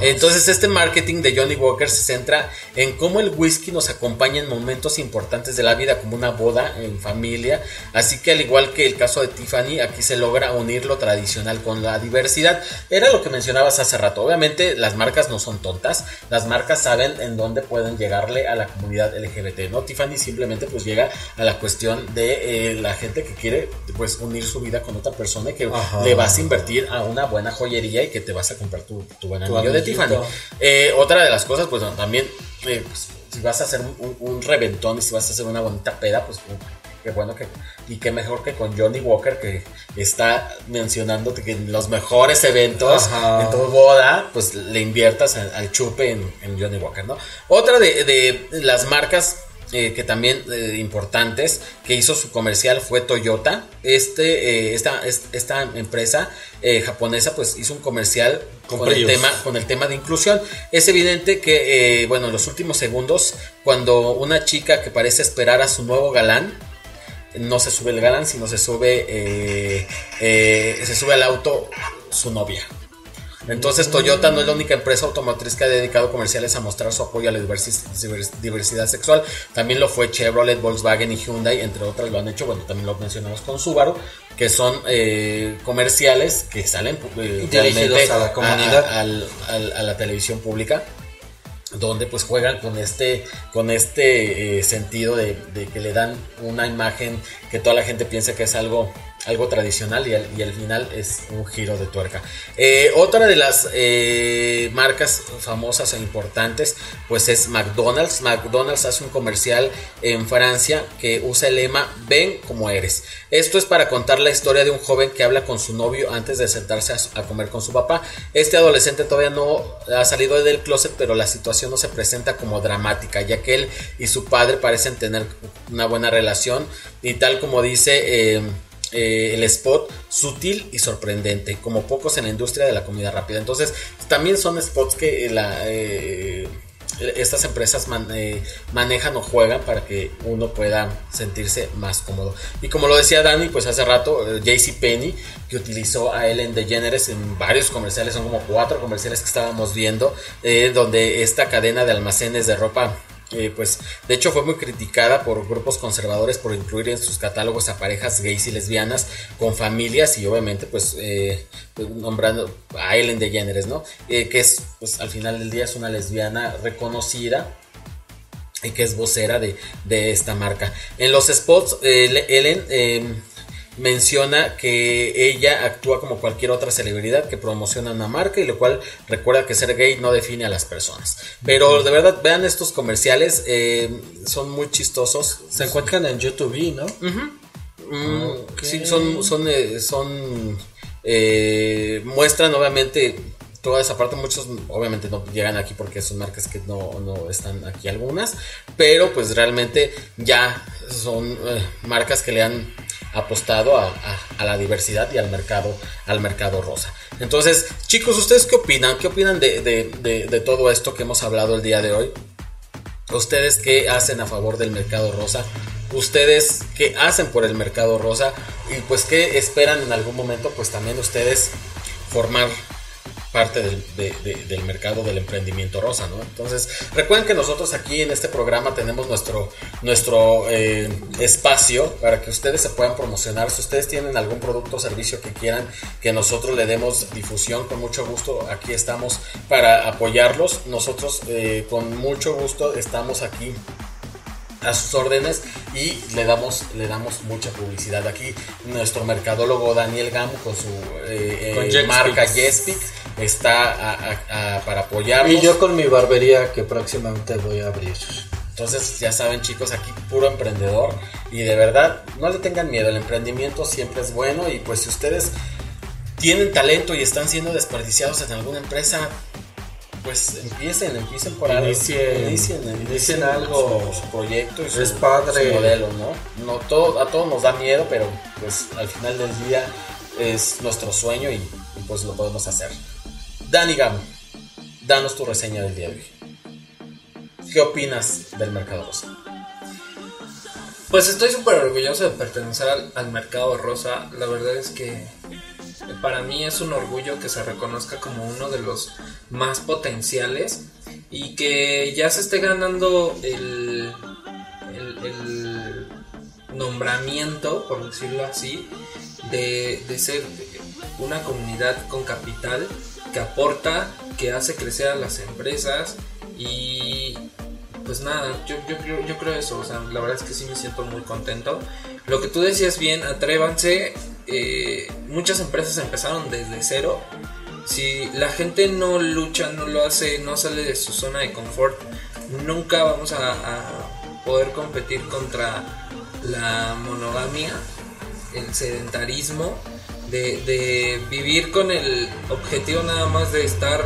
Entonces este marketing de Johnny Walker se centra en cómo el whisky nos acompaña en momentos importantes de la vida, como una boda en familia. Así que al igual que el caso de Tiffany, aquí se logra unir lo tradicional con la diversidad. Era lo que mencionabas hace rato. Obviamente las marcas no son tontas, las marcas saben en dónde pueden llegarle a la comunidad LGBT. ¿no? Tiffany simplemente pues llega a la cuestión de eh, la gente que quiere pues unir su vida con otra persona y que Ajá. le vas a invertir a una buena joyería y que te vas a comprar tu, tu buen Tu anillo de. Tiffany. Eh, otra de las cosas, pues también, eh, pues, si vas a hacer un, un- un reventón y si vas a hacer una bonita peda, pues qué bueno que, y qué mejor que con Johnny Walker, que está mencionando que en los mejores eventos, Ajá. en tu boda, pues le inviertas al, al chupe en, en Johnny Walker, ¿no? Otra de, de las marcas eh, que también eh, importantes que hizo su comercial fue Toyota. Este, eh, esta, es- esta empresa japonesa pues hizo un comercial Con con, el tema, con el tema de inclusión. Es evidente que, eh, bueno, en los últimos segundos, cuando una chica que parece esperar a su nuevo galán, no se sube el galán, sino se sube, eh, eh, se sube al auto su novia. Entonces Toyota no es la única empresa automotriz que ha dedicado comerciales a mostrar su apoyo a la diversi- divers- diversidad sexual. También lo fue Chevrolet, Volkswagen y Hyundai, entre otras lo han hecho. Bueno, también lo mencionamos con Subaru, que son eh, comerciales que salen eh, realmente a la comunidad. a la televisión pública donde pues juegan con este con este eh, sentido de, de que le dan una imagen que toda la gente piensa que es algo algo tradicional y al, final es un giro de tuerca. Eh, otra de las eh, marcas famosas e importantes pues es McDonald's. McDonald's hace un comercial en Francia que usa el lema ven como eres esto es para contar la historia de un joven que habla con su novio antes de sentarse a, a comer con su papá. Este adolescente todavía no ha salido del closet pero la situación no se presenta como dramática, ya que él y su padre parecen tener una buena relación. Y tal como dice eh, eh, el spot, sutil y sorprendente, como pocos en la industria de la comida rápida. Entonces, también son spots que eh, eh, estas empresas man- manejan o juegan para que uno pueda sentirse más cómodo. Y como lo decía Dani, pues hace rato, eh, JCPenney, que utilizó a Ellen DeGeneres en varios comerciales, son como cuatro comerciales que estábamos viendo, donde esta cadena de almacenes de ropa eh, pues de hecho fue muy criticada por grupos conservadores por incluir en sus catálogos a parejas gays y lesbianas con familias y obviamente pues, eh, nombrando a Ellen DeGeneres, ¿no? Eh, que es pues al final del día es una lesbiana reconocida y que es vocera de, de esta marca. En los spots, eh, Ellen eh, menciona que ella actúa como cualquier otra celebridad que promociona una marca y lo cual recuerda que ser gay no define a las personas. Pero de verdad, vean estos comerciales, eh, son muy chistosos. Se encuentran en YouTube, ¿no? Mm, Sí, son, son, eh, son eh, muestran obviamente toda esa parte. Muchos obviamente no llegan aquí porque son marcas que no, no están aquí algunas, pero pues realmente ya son eh, marcas que le han apostado a, la diversidad y al mercado, al mercado rosa. Entonces, chicos, ¿ustedes qué opinan? ¿Qué opinan de- de todo esto que hemos hablado el día de hoy? ¿Ustedes qué hacen a favor del mercado rosa? ¿Ustedes qué hacen por el mercado rosa? Y pues qué esperan en algún momento, pues también ustedes formar parte del, de- de- del mercado del emprendimiento rosa, ¿no? Entonces, recuerden que nosotros aquí en este programa tenemos nuestro, nuestro eh, espacio para que ustedes se puedan promocionar. Si ustedes tienen algún producto o servicio que quieran que nosotros le demos difusión, con mucho gusto aquí estamos para apoyarlos. Nosotros eh, con mucho gusto estamos aquí a sus órdenes y le damos le damos mucha publicidad aquí nuestro mercadólogo Daniel Gam con su eh, Con marca Jespic está a- a- a- para apoyarnos Y yo con mi barbería que próximamente voy a abrir. entonces ya saben chicos aquí puro emprendedor y de verdad no le tengan miedo el emprendimiento siempre es bueno y pues si ustedes tienen talento y están siendo desperdiciados en alguna empresa pues empiecen, empiecen por algo. Inicien- inicien, inicien algo. su, su proyecto y su, Es padre. su modelo, ¿no? No todo, a todos nos da miedo, pero pues al final del día es nuestro sueño y, y, pues lo podemos hacer. Dani Gam, danos tu reseña del día de hoy. ¿Qué opinas del mercado rosa? Pues estoy súper orgulloso de pertenecer al, mercado rosa. La verdad es que para mí es un orgullo que se reconozca como uno de los más potenciales y que ya se esté ganando el, el, nombramiento, por decirlo así, de ser una comunidad con capital que aporta, que hace crecer a las empresas y pues nada, yo, yo, creo- eso, o sea, la verdad es que sí me siento muy contento. Lo que tú decías bien, atrévanse, eh, muchas empresas empezaron desde cero. Si la gente no lucha, no lo hace, no sale de su zona de confort, nunca vamos a poder competir contra la monogamia, el sedentarismo, de, vivir con el objetivo nada más de estar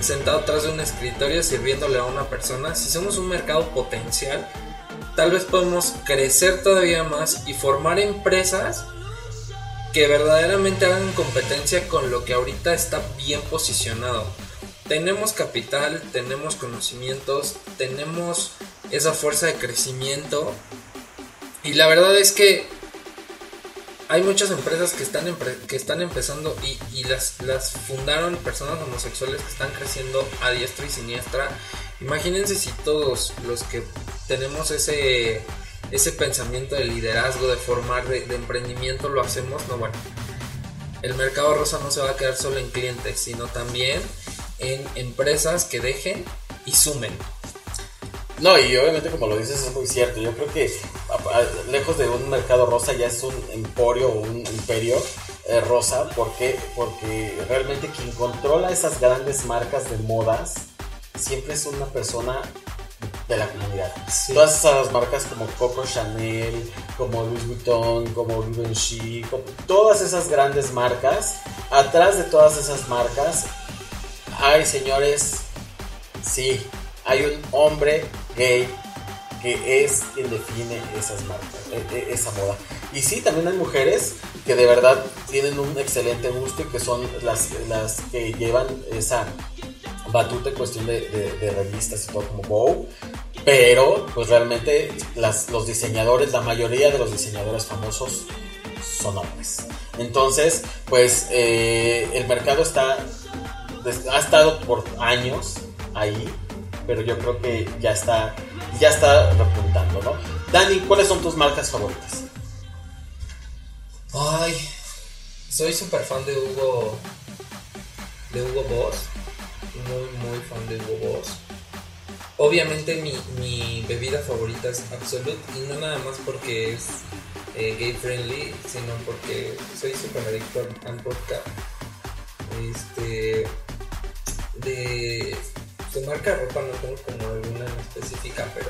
sentado atrás de un escritorio sirviéndole a una persona. Si somos un mercado potencial, tal vez podemos crecer todavía más y formar empresas que verdaderamente hagan competencia con lo que ahorita está bien posicionado. Tenemos capital, tenemos conocimientos, tenemos esa fuerza de crecimiento y la verdad es que hay muchas empresas que están, empre- que están empezando y, y las, las fundaron personas homosexuales que están creciendo a diestra y siniestra. Imagínense si todos los que tenemos ese, ese pensamiento de liderazgo, de formar, de, de emprendimiento, lo hacemos, no bueno. El mercado rosa no se va a quedar solo en clientes, sino también en empresas que dejen y sumen. No, y obviamente como lo dices es muy cierto. Yo creo que a- a- lejos de un mercado rosa ya es un emporio o un imperio eh, rosa. ¿Por qué? Porque realmente quien controla esas grandes marcas de modas siempre es una persona de la comunidad. Todas esas marcas como Coco Chanel, como Louis Vuitton, como Givenchy, todas esas grandes marcas, atrás de todas esas marcas hay señores Sí, hay un hombre gay que es quien define esas marcas, e- e- esa moda. Y sí, también hay mujeres que de verdad tienen un excelente gusto y que son las, que llevan esa batuta en cuestión de, revistas y todo como Vogue. Pero, pues realmente los diseñadores, la mayoría de los diseñadores famosos son hombres. Entonces, pues eh, el mercado está ha estado por años ahí, pero yo creo que ya está, ya está repuntando, ¿no? Dani, ¿cuáles son tus marcas favoritas? Ay, soy súper fan de Hugo. De Hugo Boss. Muy, muy fan de Hugo Boss. Obviamente mi, mi bebida favorita es Absolute y no nada más porque es eh, gay friendly, sino porque soy súper adicto al- vodka. Este. De. De marca de ropa no tengo como alguna en específica, pero.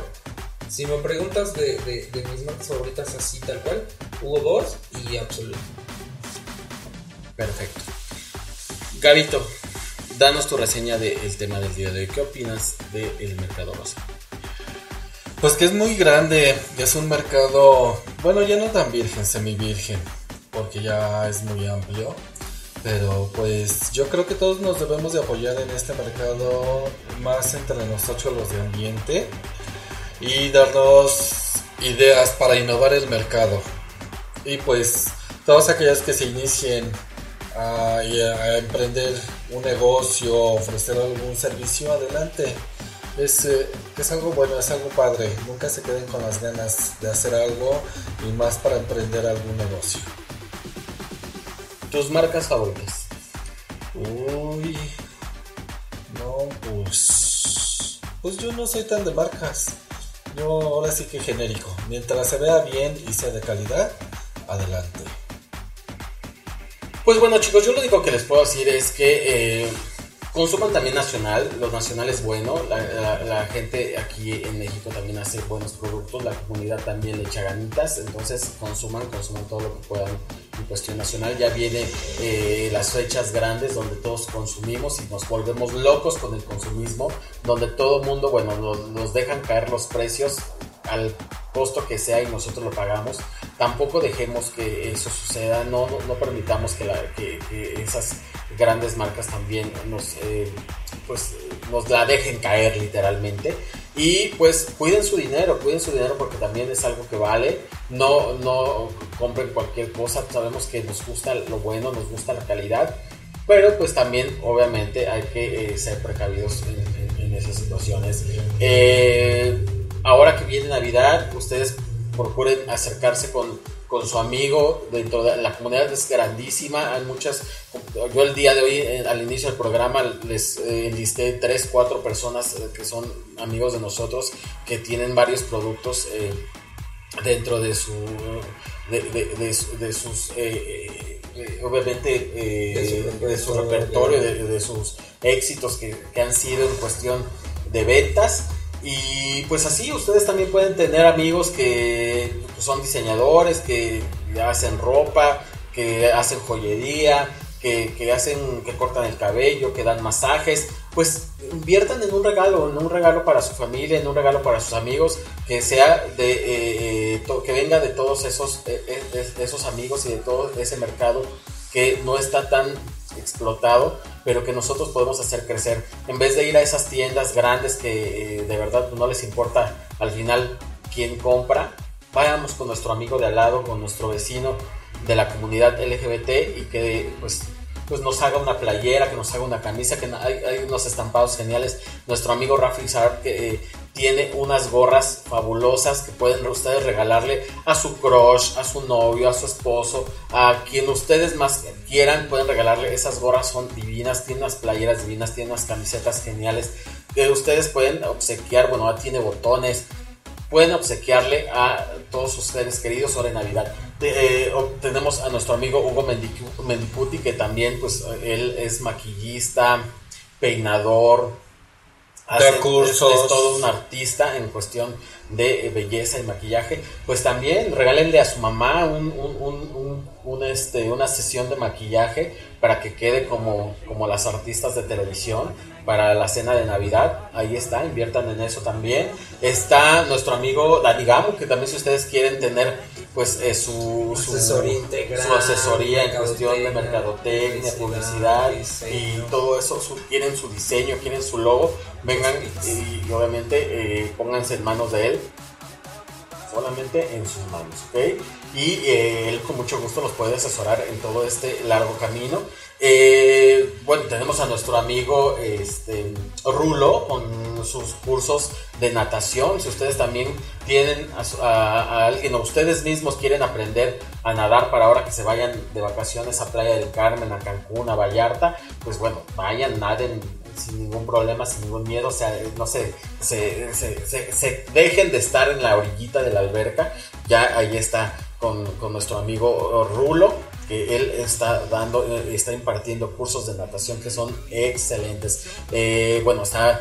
Si me preguntas de, de, de mis marcas favoritas así tal cual, Hugo Boss y Absolute. Perfecto. Gabito, danos tu reseña del tema del día de hoy. ¿Qué opinas del mercado rosa? Pues que es muy grande, es un mercado, bueno, ya no tan virgen, semi virgen, porque ya es muy amplio. Pero pues yo creo que todos nos debemos de apoyar en este mercado, más entre nosotros los de ambiente, y darnos ideas para innovar el mercado. Y pues todos aquellos que se inicien a, emprender un negocio, ofrecer algún servicio, adelante. Es, eh, es algo bueno, es algo padre. Nunca se queden con las ganas de hacer algo y más para emprender algún negocio. Tus marcas favoritas. Uy, no, pues. Pues yo no soy tan de marcas. Yo ahora sí que genérico. Mientras se vea bien y sea de calidad, adelante. Pues bueno chicos, yo lo único que les puedo decir es que eh, consuman también nacional, lo nacional es bueno, la, gente aquí en México también hace buenos productos, la comunidad también le echa ganitas, entonces consuman, consuman todo lo que puedan en cuestión nacional. Ya viene eh, las fechas grandes donde todos consumimos y nos volvemos locos con el consumismo, donde todo mundo, bueno, nos, nos dejan caer los precios al costo que sea y nosotros lo pagamos. Tampoco dejemos que eso suceda, no, no, permitamos que, esas grandes marcas también nos, eh, pues, nos la dejen caer literalmente. Y pues cuiden su dinero, cuiden su dinero porque también es algo que vale. No, no compren cualquier cosa, sabemos que nos gusta lo bueno, nos gusta la calidad. Pero pues también obviamente hay que eh, ser precavidos en esas situaciones. Eh, ahora que viene Navidad, ustedes procuren acercarse con, con su amigo. Dentro de la comunidad es grandísima. Hay muchas. Yo el día de hoy, eh, al inicio del programa, les eh, enlisté tres, cuatro personas eh, que son amigos de nosotros que tienen varios productos eh, dentro de su. de, de- de su- de sus. obviamente De su de su repertorio, de, de sus éxitos que, que han sido en cuestión de ventas. Y pues así ustedes también pueden tener amigos que son diseñadores, que hacen ropa, que hacen joyería, que, hacen, que cortan el cabello, que dan masajes. Pues inviertan en un regalo, en un regalo para su familia, en un regalo para sus amigos, que sea de, eh, eh, que venga de todos esos, eh, esos amigos y de todo ese mercado que no está tan explotado, pero que nosotros podemos hacer crecer. En vez de ir a esas tiendas grandes que eh, de verdad no les importa al final quién compra, vayamos con nuestro amigo de al lado, con nuestro vecino de la comunidad LGBT y que pues pues nos haga una playera, que nos haga una camisa, que hay, hay unos estampados geniales. Nuestro amigo Rafi Saab que eh, tiene unas gorras fabulosas que pueden ustedes regalarle a su crush, a su novio, a su esposo, a quien ustedes más quieran, pueden regalarle esas gorras, son divinas, tiene unas playeras divinas, tiene unas camisetas geniales que ustedes pueden obsequiar, bueno, tiene botones, pueden obsequiarle a todos sus seres queridos. En Navidad. Eh, o- tenemos a nuestro amigo Hugo Mendicu- Mendicuti, que también, pues, eh, él es maquillista, peinador, hace- Da cursos. Es, es todo un artista en cuestión de eh, belleza y maquillaje. Pues también regálenle a su mamá un, un- un- un- un, este, una sesión de maquillaje para que quede como, como las artistas de televisión para la cena de Navidad. Ahí está, inviertan en eso también. Está nuestro amigo Dani Gamo, que también si ustedes quieren tener pues eh, su, su, Asesoría integral, su asesoría en cuestión de mercadotecnia, publicidad y todo eso, su- quieren su diseño, quieren su logo, vengan y, y obviamente eh, pónganse en manos de él solamente en sus manos, ¿ok? Y eh, él con mucho gusto los puede asesorar en todo este largo camino. Eh, bueno, tenemos a nuestro amigo este, Rulo con sus cursos de natación. Si ustedes también tienen a, a- alguien o ustedes mismos quieren aprender a nadar para ahora que se vayan de vacaciones a Playa del Carmen, a Cancún, a Vallarta, pues bueno, vayan, naden sin ningún problema, sin ningún miedo, o sea, no se, se, se- se- dejen de estar en la orillita de la alberca, ya ahí está con, con nuestro amigo Rulo, que él está dando, eh, está impartiendo cursos de natación que son excelentes. Eh, bueno, está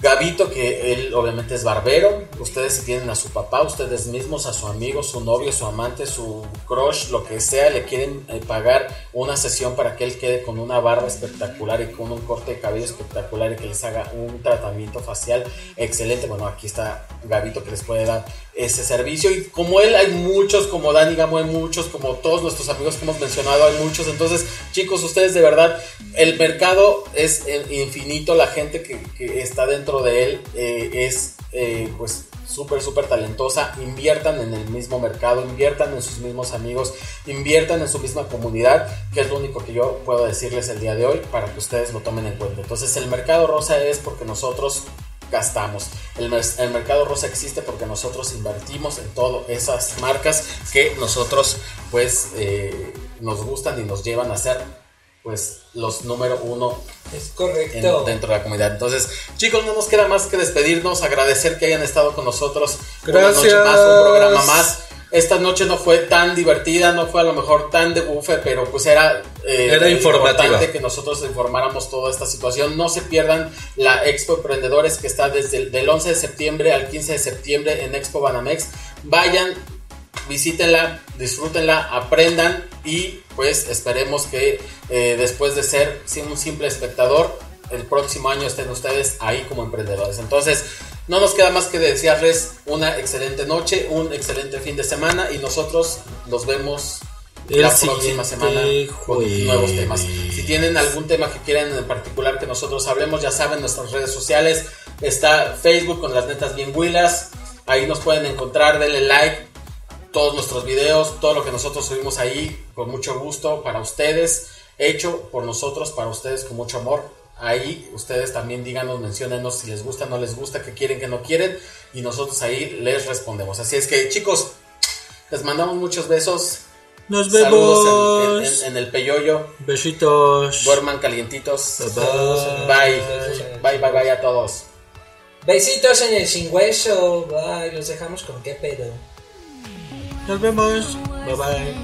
Gabito, que él obviamente es barbero. Ustedes si tienen a su papá, ustedes mismos, a su amigo, su novio, su amante, su crush, lo que sea, le quieren eh, pagar una sesión para que él quede con una barba espectacular y con un corte de cabello espectacular y que les haga un tratamiento facial excelente. Bueno, aquí está Gabito que les puede dar ese servicio. Y como él, hay muchos, como Dani Gamo, hay muchos, como todos nuestros amigos que hemos mencionado, hay muchos. Entonces, chicos, ustedes de verdad, el mercado es infinito, la gente que, que está dentro de él eh, es eh, pues súper, súper talentosa. Inviertan en el mismo mercado, inviertan en sus mismos amigos, inviertan en su misma comunidad, que es lo único que yo puedo decirles el día de hoy para que ustedes lo tomen en cuenta. Entonces, el mercado rosa es porque nosotros gastamos. El, el, mercado rosa existe porque nosotros invertimos en todas esas marcas que nosotros pues eh, nos gustan y nos llevan a ser pues los número uno es correcto en, dentro de la comunidad. Entonces, chicos, no nos queda más que despedirnos, agradecer que hayan estado con nosotros Gracias. una noche más, un programa más. Esta noche no fue tan divertida, no fue a lo mejor tan de bufe, pero pues era, eh, era importante que nosotros informáramos toda esta situación. No se pierdan la Expo Emprendedores que está desde el del 11 de septiembre al 15 de septiembre en Expo Banamex. Vayan, visítenla, disfrútenla, aprendan y pues esperemos que eh, después de ser un simple espectador, el próximo año estén ustedes ahí como emprendedores. Entonces, no nos queda más que desearles una excelente noche, un excelente fin de semana y nosotros nos vemos el la próxima semana con nuevos temas. Si tienen algún tema que quieran en particular que nosotros hablemos, ya saben, nuestras redes sociales está Facebook con las netas bien huilas. Ahí nos pueden encontrar, denle like, todos nuestros videos, todo lo que nosotros subimos ahí con mucho gusto para ustedes, hecho por nosotros, para ustedes con mucho amor. Ahí ustedes también díganos, menciónenos si les gusta, no les gusta, qué quieren, qué no quieren y nosotros ahí les respondemos. Así es que chicos, les mandamos muchos besos. Nos vemos Saludos en, en, en el peyoyo. Besitos. Duerman calientitos. Bye. Bye. Bye, bye, bye a todos. Besitos en el sin hueso. Bye, los dejamos con qué pedo. Nos vemos. Bye bye.